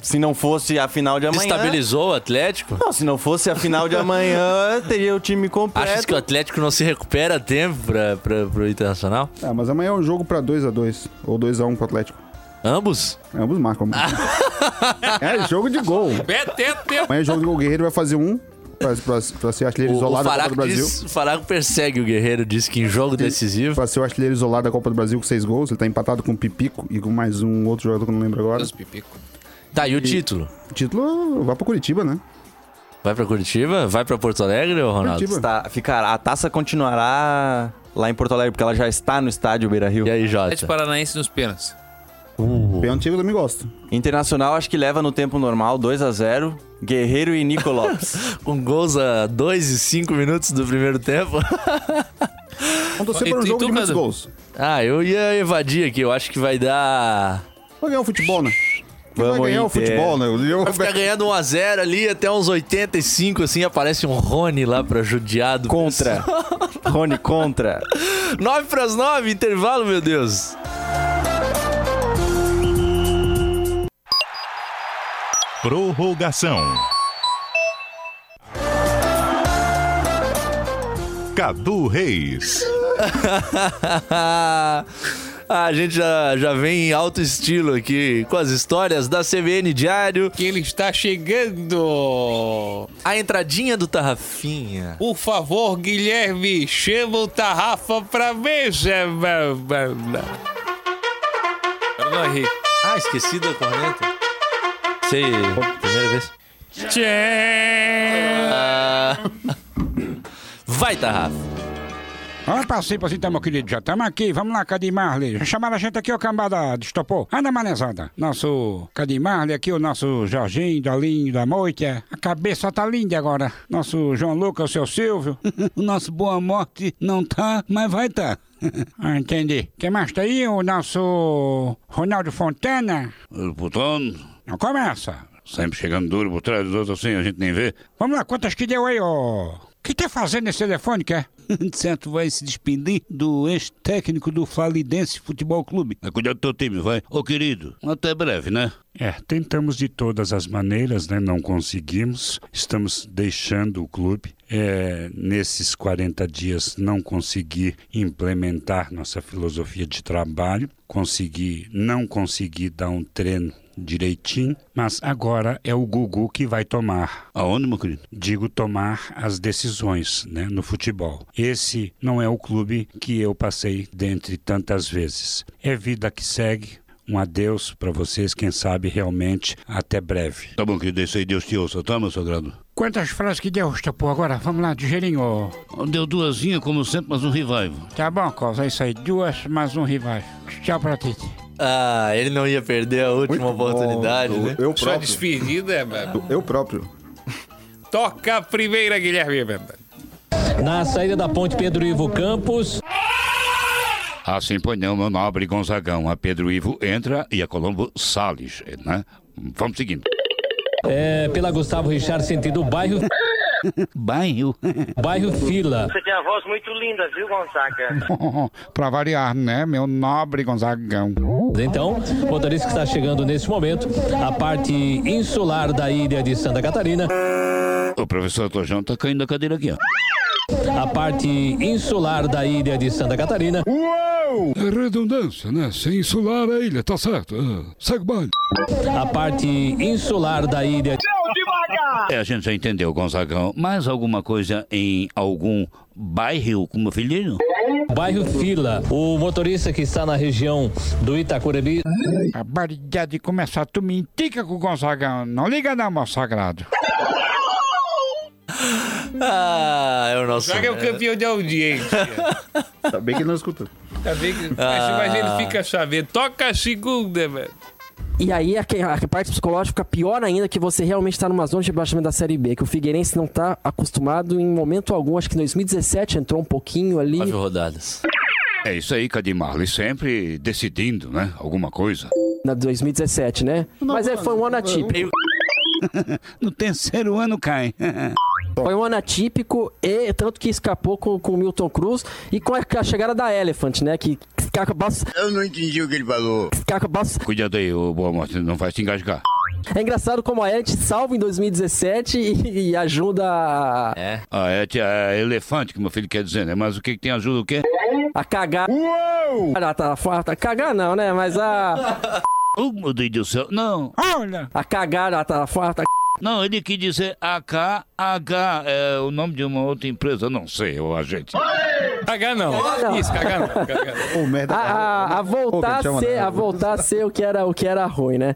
Speaker 5: se não fosse a final de amanhã...
Speaker 1: Estabilizou o Atlético?
Speaker 5: Não, se não fosse a final de amanhã, [LAUGHS] teria o time completo.
Speaker 1: Achas que o Atlético não se recupera a tempo pra, pra, pro Internacional?
Speaker 3: Ah, mas amanhã é um jogo pra 2x2. Ou 2x1 pro Atlético.
Speaker 1: Ambos?
Speaker 3: Ambos marcam. [LAUGHS] é jogo de gol.
Speaker 2: Betete.
Speaker 3: Amanhã é jogo de gol. O Guerreiro vai fazer um pra, pra, pra ser artilheiro
Speaker 1: O, o
Speaker 3: isolado da Copa do Brasil.
Speaker 1: diz, o Faraco persegue o Guerreiro, disse que em jogo decisivo.
Speaker 3: Pra ser o artilheiro isolado da Copa do Brasil com seis gols. Ele tá empatado com o Pipico e com mais um outro jogador que eu não lembro agora.
Speaker 2: Os pipico.
Speaker 1: Tá, e o título?
Speaker 3: O título vai pra Curitiba, né?
Speaker 1: Vai pra Curitiba? Vai pra Porto Alegre, ô Ronaldo?
Speaker 3: Curitiba.
Speaker 5: Está, a taça continuará lá em Porto Alegre, porque ela já está no estádio Beira Rio.
Speaker 1: E aí, Jota?
Speaker 2: Atlético Paranaense nos pênaltis.
Speaker 3: Pênalti eu também gosto.
Speaker 5: Internacional acho que leva no tempo normal, 2 a 0 Guerreiro e Nico Lopes. [LAUGHS]
Speaker 1: Com gols a 2 e 5 minutos do primeiro tempo. [LAUGHS]
Speaker 3: Vamos torcer
Speaker 2: E-
Speaker 3: para um
Speaker 2: e
Speaker 3: jogo
Speaker 2: tu,
Speaker 3: de muitos gols.
Speaker 1: ah, eu ia evadir aqui. Eu acho que vai dar...
Speaker 3: Vai ganhar o futebol, né?
Speaker 5: Vamos,
Speaker 3: vai ganhar o
Speaker 5: Inter.
Speaker 3: futebol, né?
Speaker 1: Vai ficar ganhando 1x0 ali até uns 85, assim, aparece um Rony lá pra judiar do
Speaker 5: Contra. [LAUGHS] Rony, contra.
Speaker 1: 9 pras 9, intervalo, meu Deus.
Speaker 4: Prorrogação. Cadu Reis. [LAUGHS] [LAUGHS]
Speaker 1: a gente já, já vem em alto estilo aqui com as histórias da CBN Diário.
Speaker 2: Que ele está chegando.
Speaker 1: A entradinha do Tarrafinha.
Speaker 2: Por favor, Guilherme, chama o Tarrafa pra mesa. Eu não errei.
Speaker 1: Ah, esqueci da corneta. Sei, primeira vez. Ah. Vai, Tarrafa.
Speaker 8: Olha, participa assim, meu querido. Já estamos aqui. Vamos lá, Cadim Marley. Já chamaram a gente aqui, ó, cambada de estopor. Anda, manezada. Nosso Cadim Marley aqui, o nosso Jorginho, Dolinho, da Moite. A cabeça tá linda agora. Nosso João Lucas, o seu Silvio. [LAUGHS] o nosso Boa Morte não tá, mas vai tá. [LAUGHS] ah, entendi. Quem mais tá aí? O nosso Ronaldo Fontana.
Speaker 11: Putão,
Speaker 8: Não começa.
Speaker 11: sempre chegando duro por trás dos outros assim, a gente nem vê.
Speaker 8: Vamos lá, quantas que deu aí, ó? O que tá fazendo esse telefone, quer? [LAUGHS] certo, vai se despedir do ex-técnico do Falidense Futebol Clube.
Speaker 11: Vai cuidar do teu time, vai. Ô querido, até breve, né?
Speaker 12: É, tentamos de todas as maneiras, né? Não conseguimos. Estamos deixando o clube. É, nesses 40 dias não consegui implementar nossa filosofia de trabalho, consegui, não consegui dar um treino direitinho, mas agora é o Gugu que vai tomar.
Speaker 11: Aonde, meu querido?
Speaker 12: Digo tomar as decisões, né, no futebol. Esse não é o clube que eu passei dentre tantas vezes. É vida que segue. Um adeus para vocês, quem sabe realmente até breve.
Speaker 11: Tá bom, querido, é isso aí, Deus te ouça, tá, meu sagrado?
Speaker 8: Quantas frases que deu, estopor? Agora, vamos lá, ligeirinho.
Speaker 11: Deu duasinha, como sempre, mas um revival.
Speaker 8: Tá bom, Cosa, é isso aí. Duas mais um rival. Tchau pra ti.
Speaker 1: Ah, ele não ia perder a última
Speaker 3: Muito bom.
Speaker 1: oportunidade,
Speaker 3: Eu-
Speaker 1: né?
Speaker 3: Eu
Speaker 2: Sua
Speaker 3: próprio.
Speaker 2: despedida, mano.
Speaker 3: Eu próprio.
Speaker 2: Toca a primeira, Guilherme.
Speaker 13: Na saída da ponte Pedro Ivo Campos.
Speaker 11: Assim, pois não, meu nobre Gonzagão. A Pedro Ivo entra e a Colombo Salles, né? Vamos seguindo.
Speaker 13: É, pela Gustavo Richard, sentido bairro. [LAUGHS]
Speaker 11: Bairro.
Speaker 13: Bairro Fila.
Speaker 14: Você tem a voz muito linda, viu, Gonzaga? [LAUGHS]
Speaker 8: pra variar, né, meu nobre Gonzagão?
Speaker 13: Então, motorista que está chegando nesse momento, a parte insular da ilha de Santa Catarina.
Speaker 11: O professor Tojão tá caindo da cadeira aqui, ó.
Speaker 13: A parte insular da ilha de Santa Catarina.
Speaker 12: Uou! É redundância, né? Sem insular a ilha, tá certo. Ah, segue o baile.
Speaker 13: A parte insular da ilha.
Speaker 11: É, a gente já entendeu, Gonzagão. Mais alguma coisa em algum bairro, como meu filho?
Speaker 13: Bairro Fila. O motorista que está na região do Itacurebi.
Speaker 8: A barbaridade de começar, tu me intica com o Gonzagão. Não liga não, meu sagrado. [LAUGHS]
Speaker 1: Ah, é o nosso.
Speaker 2: Que é o campeão de audiência.
Speaker 3: Tá bem que não escutou.
Speaker 2: Tá bem que...
Speaker 1: Ah.
Speaker 2: Mas ele fica sabendo. Toca a segunda, velho.
Speaker 15: E aí a, que- a parte psicológica fica pior ainda que você realmente tá numa zona de rebaixamento da Série B, que o Figueirense não tá acostumado em momento algum. Acho que em 2017 entrou um pouquinho ali.
Speaker 1: Nove rodadas.
Speaker 11: É isso aí, Cadim Marley, sempre decidindo, né? Alguma coisa.
Speaker 15: Na 2017, né? Mas é, foi um ano atípico. [LAUGHS]
Speaker 8: No terceiro ano cai. [LAUGHS]
Speaker 15: Foi um ano atípico e tanto que escapou com, com o Milton Cruz e com a, a chegada da Elephant, né? Que acabou.
Speaker 11: Eu não entendi o que ele falou.
Speaker 15: acabou.
Speaker 11: Cuidado aí, ô Boa Morte, não vai se engasgar.
Speaker 15: É engraçado como a Elite salva em 2017 e, e ajuda a,
Speaker 1: É.
Speaker 11: É, tia, é elefante que meu filho quer dizer, né? Mas o que, que tem ajuda o quê?
Speaker 15: a cagar. Uou! Ah, tá, tá, cagar não, né? Mas a. [LAUGHS]
Speaker 11: Oh, meu Deus do céu. Não.
Speaker 8: Olha!
Speaker 15: A cagar, ah, tá, tá,
Speaker 11: Não, ele quis dizer AKH, é o nome de uma outra empresa, não sei, o agente.
Speaker 2: Cagar não.
Speaker 15: Não.
Speaker 2: Isso, cagar não. Cagar não. [LAUGHS]
Speaker 3: Ô, merda.
Speaker 15: a, a, a voltar a ser,
Speaker 3: não.
Speaker 15: a voltar a ser o que era, o que era ruim, né?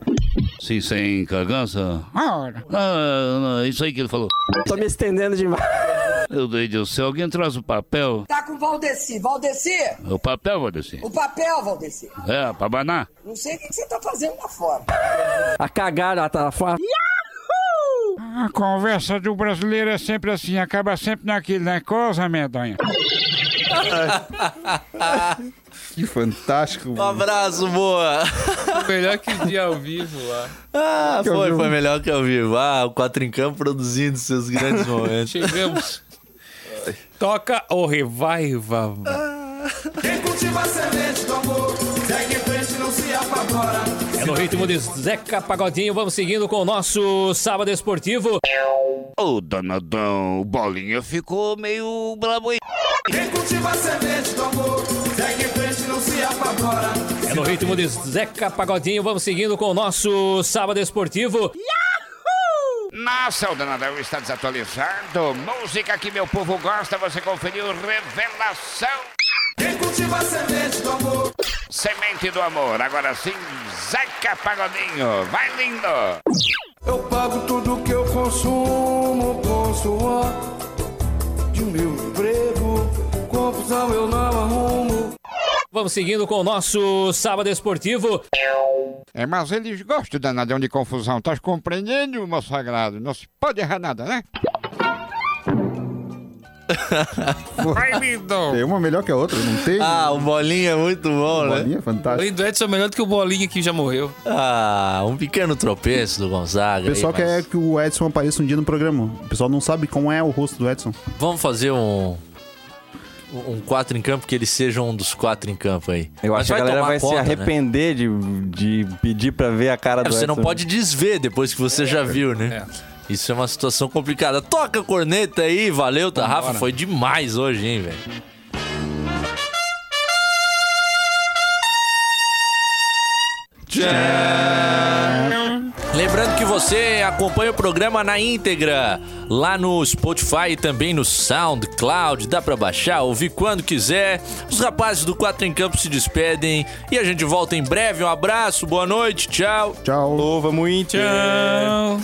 Speaker 11: Sim, sem cagança. Ah, não, isso aí que ele falou.
Speaker 15: Tô me estendendo demais.
Speaker 11: Meu Deus do céu, alguém traz o papel?
Speaker 16: Tá com o Valdeci. Valdeci,
Speaker 11: O papel, descer.
Speaker 16: o papel, Valdeci.
Speaker 11: É, pra banar.
Speaker 16: Não sei o que você tá fazendo lá fora.
Speaker 15: A cagar, ah, tá,
Speaker 8: A conversa do brasileiro é sempre assim, acaba sempre naquilo, né? Coisa medonha. [LAUGHS]
Speaker 3: Que fantástico.
Speaker 1: Um abraço, boa.
Speaker 2: Melhor que o dia ao vivo lá.
Speaker 1: Ah,
Speaker 3: Que
Speaker 1: foi, foi melhor que ao vivo. Ah, o Quatro em Campo produzindo seus grandes momentos.
Speaker 2: Chegamos. Toca o revival. [LAUGHS]
Speaker 17: Quem
Speaker 13: no ritmo de Zeca Pagodinho. Vamos seguindo com o nosso sábado esportivo.
Speaker 11: Ô, danadão, o bolinha ficou meio brabo aí.
Speaker 17: Quem cultiva a semente do amor, segue em frente, não se apavora.
Speaker 13: É no ritmo de Zeca Pagodinho. Vamos seguindo com o nosso sábado esportivo.
Speaker 11: Nossa, o danadão está desatualizado. Música que meu povo gosta, você conferiu Revelação.
Speaker 17: Cultiva a semente do amor,
Speaker 11: Semente do amor, agora sim, Zeca Pagodinho. Vai lindo!
Speaker 17: eu pago tudo que eu consumo com suor de meu emprego. Confusão eu não arrumo.
Speaker 13: Vamos seguindo com o nosso sábado esportivo.
Speaker 8: É, mas eles gostam danadão de confusão, tá compreendendo, meu sagrado? Não se pode errar nada, né? Vai, lindo!
Speaker 3: Tem uma melhor que a outra, não tem?
Speaker 1: Ah, o Bolinha é muito bom, né?
Speaker 3: Bolinha é fantástico.
Speaker 2: Além do Edson, é melhor do que o Bolinha que já morreu.
Speaker 1: Ah, um pequeno tropeço do Gonzaga.
Speaker 3: O pessoal
Speaker 1: aí, mas
Speaker 3: quer que o Edson apareça um dia no programa. O pessoal não sabe como é o rosto do Edson.
Speaker 1: Vamos fazer um. Um quatro em campo, que ele seja um dos quatro em campo aí.
Speaker 5: Eu acho que a galera vai
Speaker 1: conta,
Speaker 5: se
Speaker 1: né?
Speaker 5: arrepender de, de pedir pra ver a cara
Speaker 1: É,
Speaker 5: do
Speaker 1: você não
Speaker 5: Edson.
Speaker 1: pode desver depois que você já viu, né? Isso é uma situação complicada. Toca a corneta aí, valeu, tá? Rafa, foi demais hoje, hein, velho? Lembrando que você acompanha o programa na íntegra lá no Spotify e também no SoundCloud. Dá pra baixar, ouvir quando quiser. Os rapazes do Quatro em Campo se despedem e a gente volta em breve. Um abraço, boa noite, tchau.
Speaker 3: Tchau.
Speaker 5: Louva muito.
Speaker 2: Tchau.